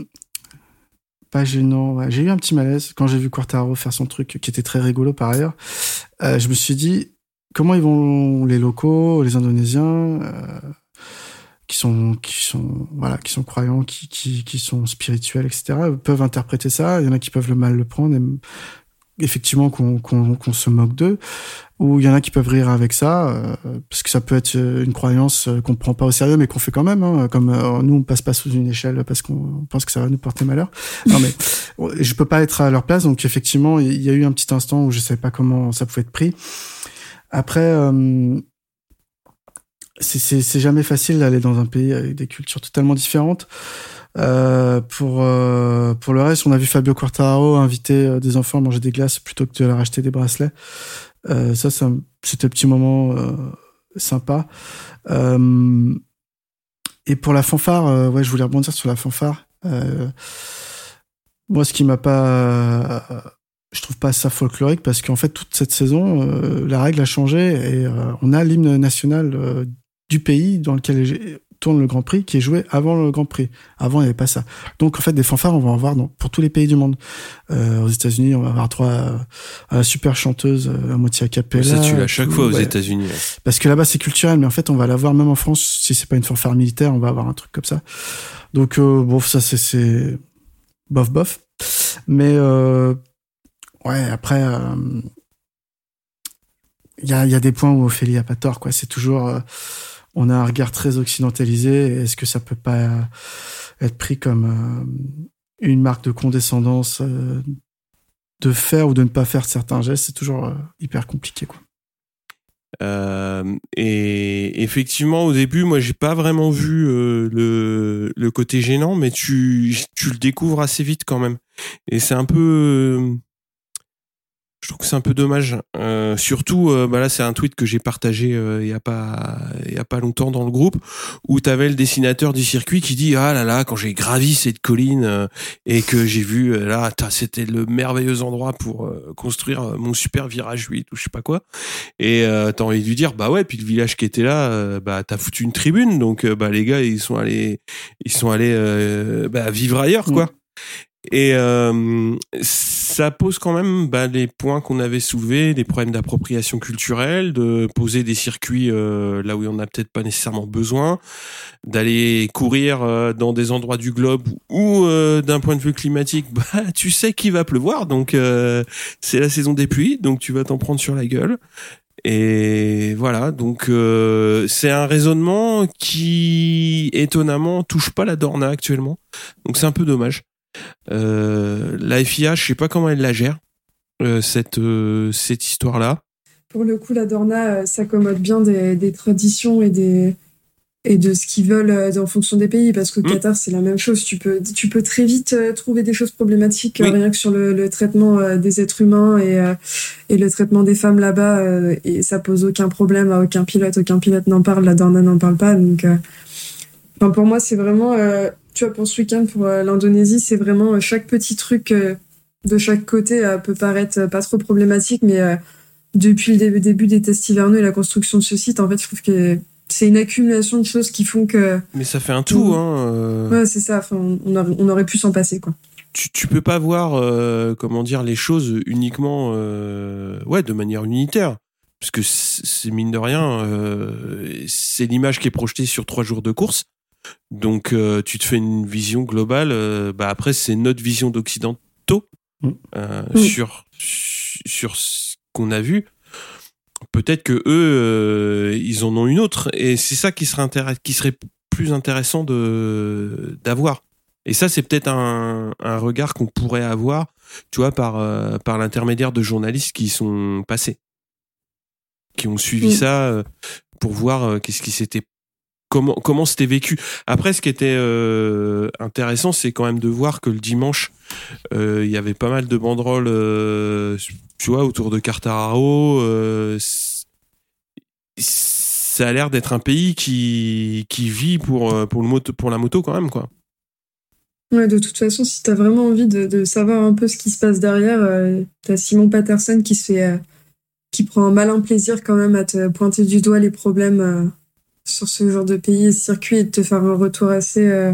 pas gênant. ouais. J'ai eu un petit malaise quand j'ai vu Quartaro faire son truc, qui était très rigolo par ailleurs. Euh, je me suis dit comment ils vont les locaux, les Indonésiens, qui sont qui sont voilà, qui sont croyants, qui qui, qui sont spirituels, etc. peuvent interpréter ça. Il y en a qui peuvent le mal le prendre. Et, effectivement qu'on qu'on qu'on se moque d'eux ou il y en a qui peuvent rire avec ça euh, parce que ça peut être euh, une croyance euh, qu'on prend pas au sérieux mais qu'on fait quand même hein, comme euh, nous on passe pas sous une échelle parce qu'on pense que ça va nous porter malheur. Non mais je peux pas être à leur place donc effectivement il y a eu un petit instant où je savais pas comment ça pouvait être pris. Après euh, c'est jamais facile d'aller dans un pays avec des cultures totalement différentes euh, pour euh, pour le reste, on a vu Fabio Quartararo inviter euh, des enfants à manger des glaces plutôt que de leur acheter des bracelets. Euh, ça, ça c'était un petit moment euh, sympa. Et pour la fanfare, ouais, je voulais rebondir sur la fanfare. Moi, ce qui m'a pas, je trouve pas ça folklorique parce qu'en fait, toute cette saison, euh, la règle a changé et euh, on a l'hymne national du pays dans lequel tourne le Grand Prix qui est joué avant le Grand Prix. Avant, il n'y avait pas ça. Donc, en fait, des fanfares, on va en voir dans, pour tous les pays du monde. Euh, aux États-Unis, on va avoir à la super chanteuse euh, à moitié a cappella. Ça, tu l'as chaque tout, fois aux ouais. États-Unis. ouais. Parce que là-bas, c'est culturel, mais en fait, on va l'avoir même en France. Si c'est pas une fanfare militaire, on va avoir un truc comme ça. Donc, euh, bon, ça, c'est, c'est bof, bof. Mais, euh, ouais, après, euh, il y a, y a des points où Ophélie a pas tort, quoi. C'est toujours, euh, on a un regard très occidentalisé. Est-ce que ça peut pas être pris comme euh, une marque de condescendance euh, de faire ou de ne pas faire certains gestes? C'est toujours euh, hyper compliqué, et effectivement, au début, moi, j'ai pas vraiment vu le, côté gênant, mais tu, tu le découvres assez vite quand même. Et c'est un peu, je trouve que c'est un peu dommage. Euh, surtout, euh, bah là, c'est un tweet que j'ai partagé euh, il y a pas, il y a pas longtemps dans le groupe où t'avais le dessinateur du circuit qui dit ah là là quand j'ai gravi cette colline euh, et que j'ai vu là, c'était le merveilleux endroit pour euh, construire mon super virage 8 ou je sais pas quoi. Et euh, t'as envie de lui dire bah ouais puis le village qui était là bah t'as foutu une tribune donc bah les gars ils sont allés ils sont allés euh, bah, vivre ailleurs quoi. Et euh, ça pose quand même bah, les points qu'on avait soulevés, des problèmes d'appropriation culturelle, de poser des circuits euh, là où on n'a peut-être pas nécessairement besoin, d'aller courir euh, dans des endroits du globe où, euh, d'un point de vue climatique, bah tu sais qu'il va pleuvoir, donc euh, c'est la saison des pluies, donc tu vas t'en prendre sur la gueule. Et voilà, donc euh, c'est un raisonnement qui étonnamment touche pas la Dorna actuellement, donc c'est un peu dommage. Euh, la FIA, je sais pas comment elle la gère euh, cette euh, cette histoire-là. pour le coup, la Dorna s'accommode bien des, des, traditions et des et de ce qu'ils veulent en fonction des pays parce qu'au mm. Qatar c'est la même chose tu peux tu peux très vite trouver des choses problématiques rien que sur le, le traitement des êtres humains et et le traitement des femmes là-bas et ça pose aucun problème à aucun pilote aucun pilote n'en parle la Dorna n'en parle pas donc enfin, pour moi c'est vraiment tu vois, pour ce week-end, pour euh, l'Indonésie, c'est vraiment euh, chaque petit truc euh, de chaque côté peut paraître pas trop problématique, mais depuis le début des tests hivernaux et la construction de ce site, en fait, je trouve que c'est une accumulation de choses qui font que. Mais ça fait un tout, hein. Ouais, c'est ça. Enfin, on, aurait, on aurait pu s'en passer, quoi. Tu, tu peux pas voir, comment dire, les choses uniquement, ouais, de manière unitaire. Parce que c'est mine de rien, c'est l'image qui est projetée sur trois jours de course. Donc euh, tu te fais une vision globale. Euh, bah après c'est notre vision d'occidentaux mm. euh, mm. sur sur ce qu'on a vu. Peut-être que eux ils en ont une autre et c'est ça qui serait qui serait plus intéressant de d'avoir. Et ça c'est peut-être un, un regard qu'on pourrait avoir, tu vois, par par l'intermédiaire de journalistes qui sont passés, qui ont suivi mm. ça pour voir qu'est-ce qui s'était comment c'était vécu. Après, ce qui était euh, intéressant, c'est quand même de voir que le dimanche, euh, il y avait pas mal de banderoles, euh, autour de Cartararo. ça a l'air d'être un pays qui vit pour la moto quand même quoi. Ouais, de toute façon, si t'as vraiment envie de, de, savoir un peu ce qui se passe derrière, t'as Simon Patterson qui se fait qui prend un malin plaisir quand même à te pointer du doigt les problèmes sur ce genre de pays et circuit et de te faire un retour assez. Euh,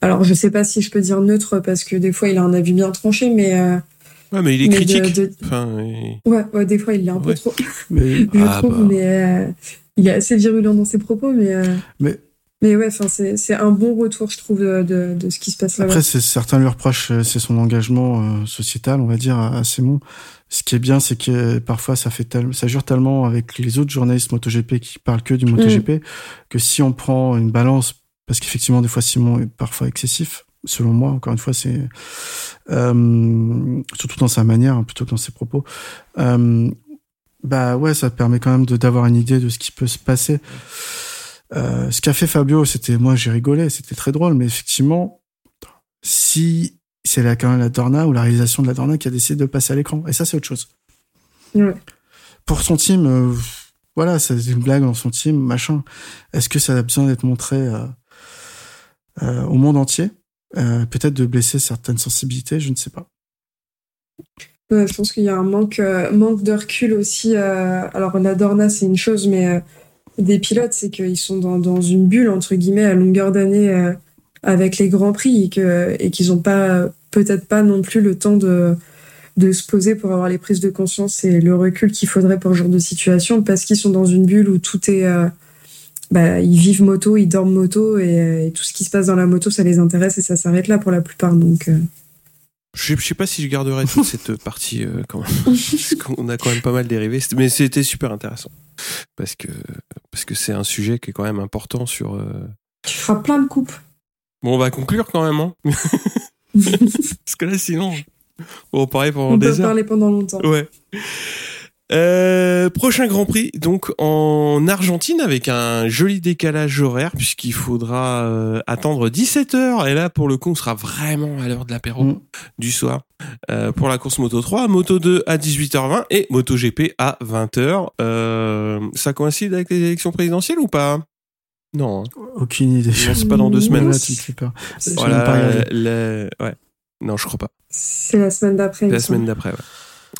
alors, je sais pas si je peux dire neutre parce que des fois il a un avis bien tranché, mais. Euh, ouais, mais il est critique. Enfin, ouais, ouais, des fois il l'est un peu trop. Mais... je ah, trouve, bah. mais euh, il est assez virulent dans ses propos, mais. Mais. Mais ouais, enfin, c'est un bon retour, je trouve, de, de, ce qui se passe là-bas. Après, certains lui reprochent, c'est son engagement sociétal, on va dire, assez bon ce qui est bien, c'est que parfois ça fait tellement, ça jure tellement avec les autres journalistes MotoGP qui parlent que du MotoGP mm. que si on prend une balance, parce qu'effectivement des fois Simon est parfois excessif, selon moi. Encore une fois, c'est euh, surtout dans sa manière hein, plutôt que dans ses propos. Euh, bah ouais, ça permet quand même d'avoir une idée de ce qui peut se passer. Euh, ce qu'a fait Fabio, c'était moi j'ai rigolé, c'était très drôle, mais effectivement, si c'est la, quand même la Dorna ou la réalisation de la Dorna qui a décidé de passer à l'écran. Et ça, c'est autre chose. Pour son team, euh, voilà, c'est une blague dans son team, machin. Est-ce que ça a besoin d'être montré euh, euh, au monde entier Peut-être de blesser certaines sensibilités, je ne sais pas. je pense qu'il y a un manque, manque de recul aussi. alors, la Dorna, c'est une chose, mais des pilotes, c'est qu'ils sont dans, dans, une bulle, entre guillemets, à longueur d'année avec les grands prix et que et qu'ils n'ont pas peut-être pas non plus le temps de de se poser pour avoir les prises de conscience et le recul qu'il faudrait pour ce genre de situation parce qu'ils sont dans une bulle où tout est euh, bah, ils vivent moto, ils dorment moto et, tout ce qui se passe dans la moto ça les intéresse et ça s'arrête là pour la plupart. Donc euh. je, sais pas si je garderai toute cette partie euh, quand même. Parce qu'on a quand même pas mal dérivé. Mais c'était super intéressant. Parce que parce que c'est un sujet qui est quand même important sur tu feras plein de coupes Bon, on va conclure quand même. Hein Parce que là, sinon, on va parler pendant des heures. On peut parler pendant longtemps. Ouais. Euh, prochain Grand Prix donc en Argentine avec un joli décalage horaire puisqu'il faudra euh, attendre 17 heures et là pour le coup on sera vraiment à l'heure de l'apéro mm. du soir euh, pour la course Moto 3, Moto 2 à 18h20 et Moto GP à 20h. Euh, ça coïncide avec les élections présidentielles ou pas? Non. Hein. Aucune idée. C'est pas dans deux semaines. Là, tu me fais peur. Voilà, le... ouais. Non, je crois pas. C'est la semaine d'après. La semaine d'après, ouais.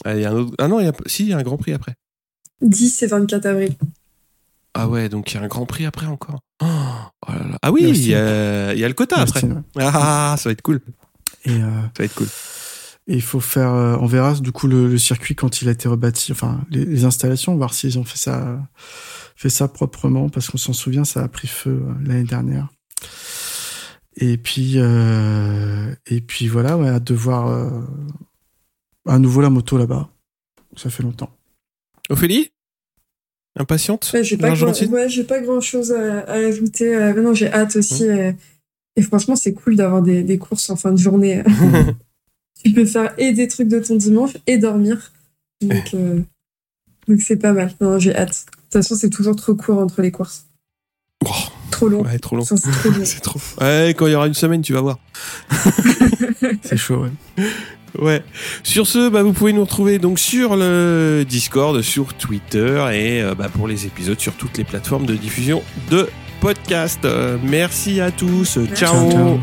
Ah, y a un autre... ah non, y a... si, il y a un Grand Prix après. 10 et 24 avril. Ah ouais, donc il y a un Grand Prix après encore. Oh, oh là là. Ah oui, il y, a... y a le quota après. Ah, ça va être cool. Et euh... Ça va être cool. Et il faut faire, euh, on verra du coup le, le, circuit quand il a été rebâti, enfin les, les installations, voir s'ils ont fait ça fait ça proprement parce qu'on s'en souvient, ça a pris feu euh, l'année dernière. Et puis, euh, et puis voilà, ouais, hâte de voir euh, à nouveau la moto là-bas. Ça fait longtemps. Ophélie? Impatiente? Ouais, J'ai pas, ouais, pas grand chose à, ajouter. mais non, j'ai hâte aussi. Et, franchement, c'est cool d'avoir des, des, courses en fin de journée. tu peux faire et des trucs de ton dimanche et dormir. Donc, Donc c'est pas mal. Non, j'ai hâte. De toute façon, c'est toujours trop court entre les courses. Oh, Trop long. ouais, trop long. C'est trop long. C'est trop. Ouais, quand il y aura une semaine, tu vas voir. C'est chaud, ouais. Ouais. Sur ce, bah, vous pouvez nous retrouver donc sur le Discord, sur Twitter et euh, bah, pour les épisodes sur toutes les plateformes de diffusion de podcast. Euh, merci à tous. Ciao, ciao.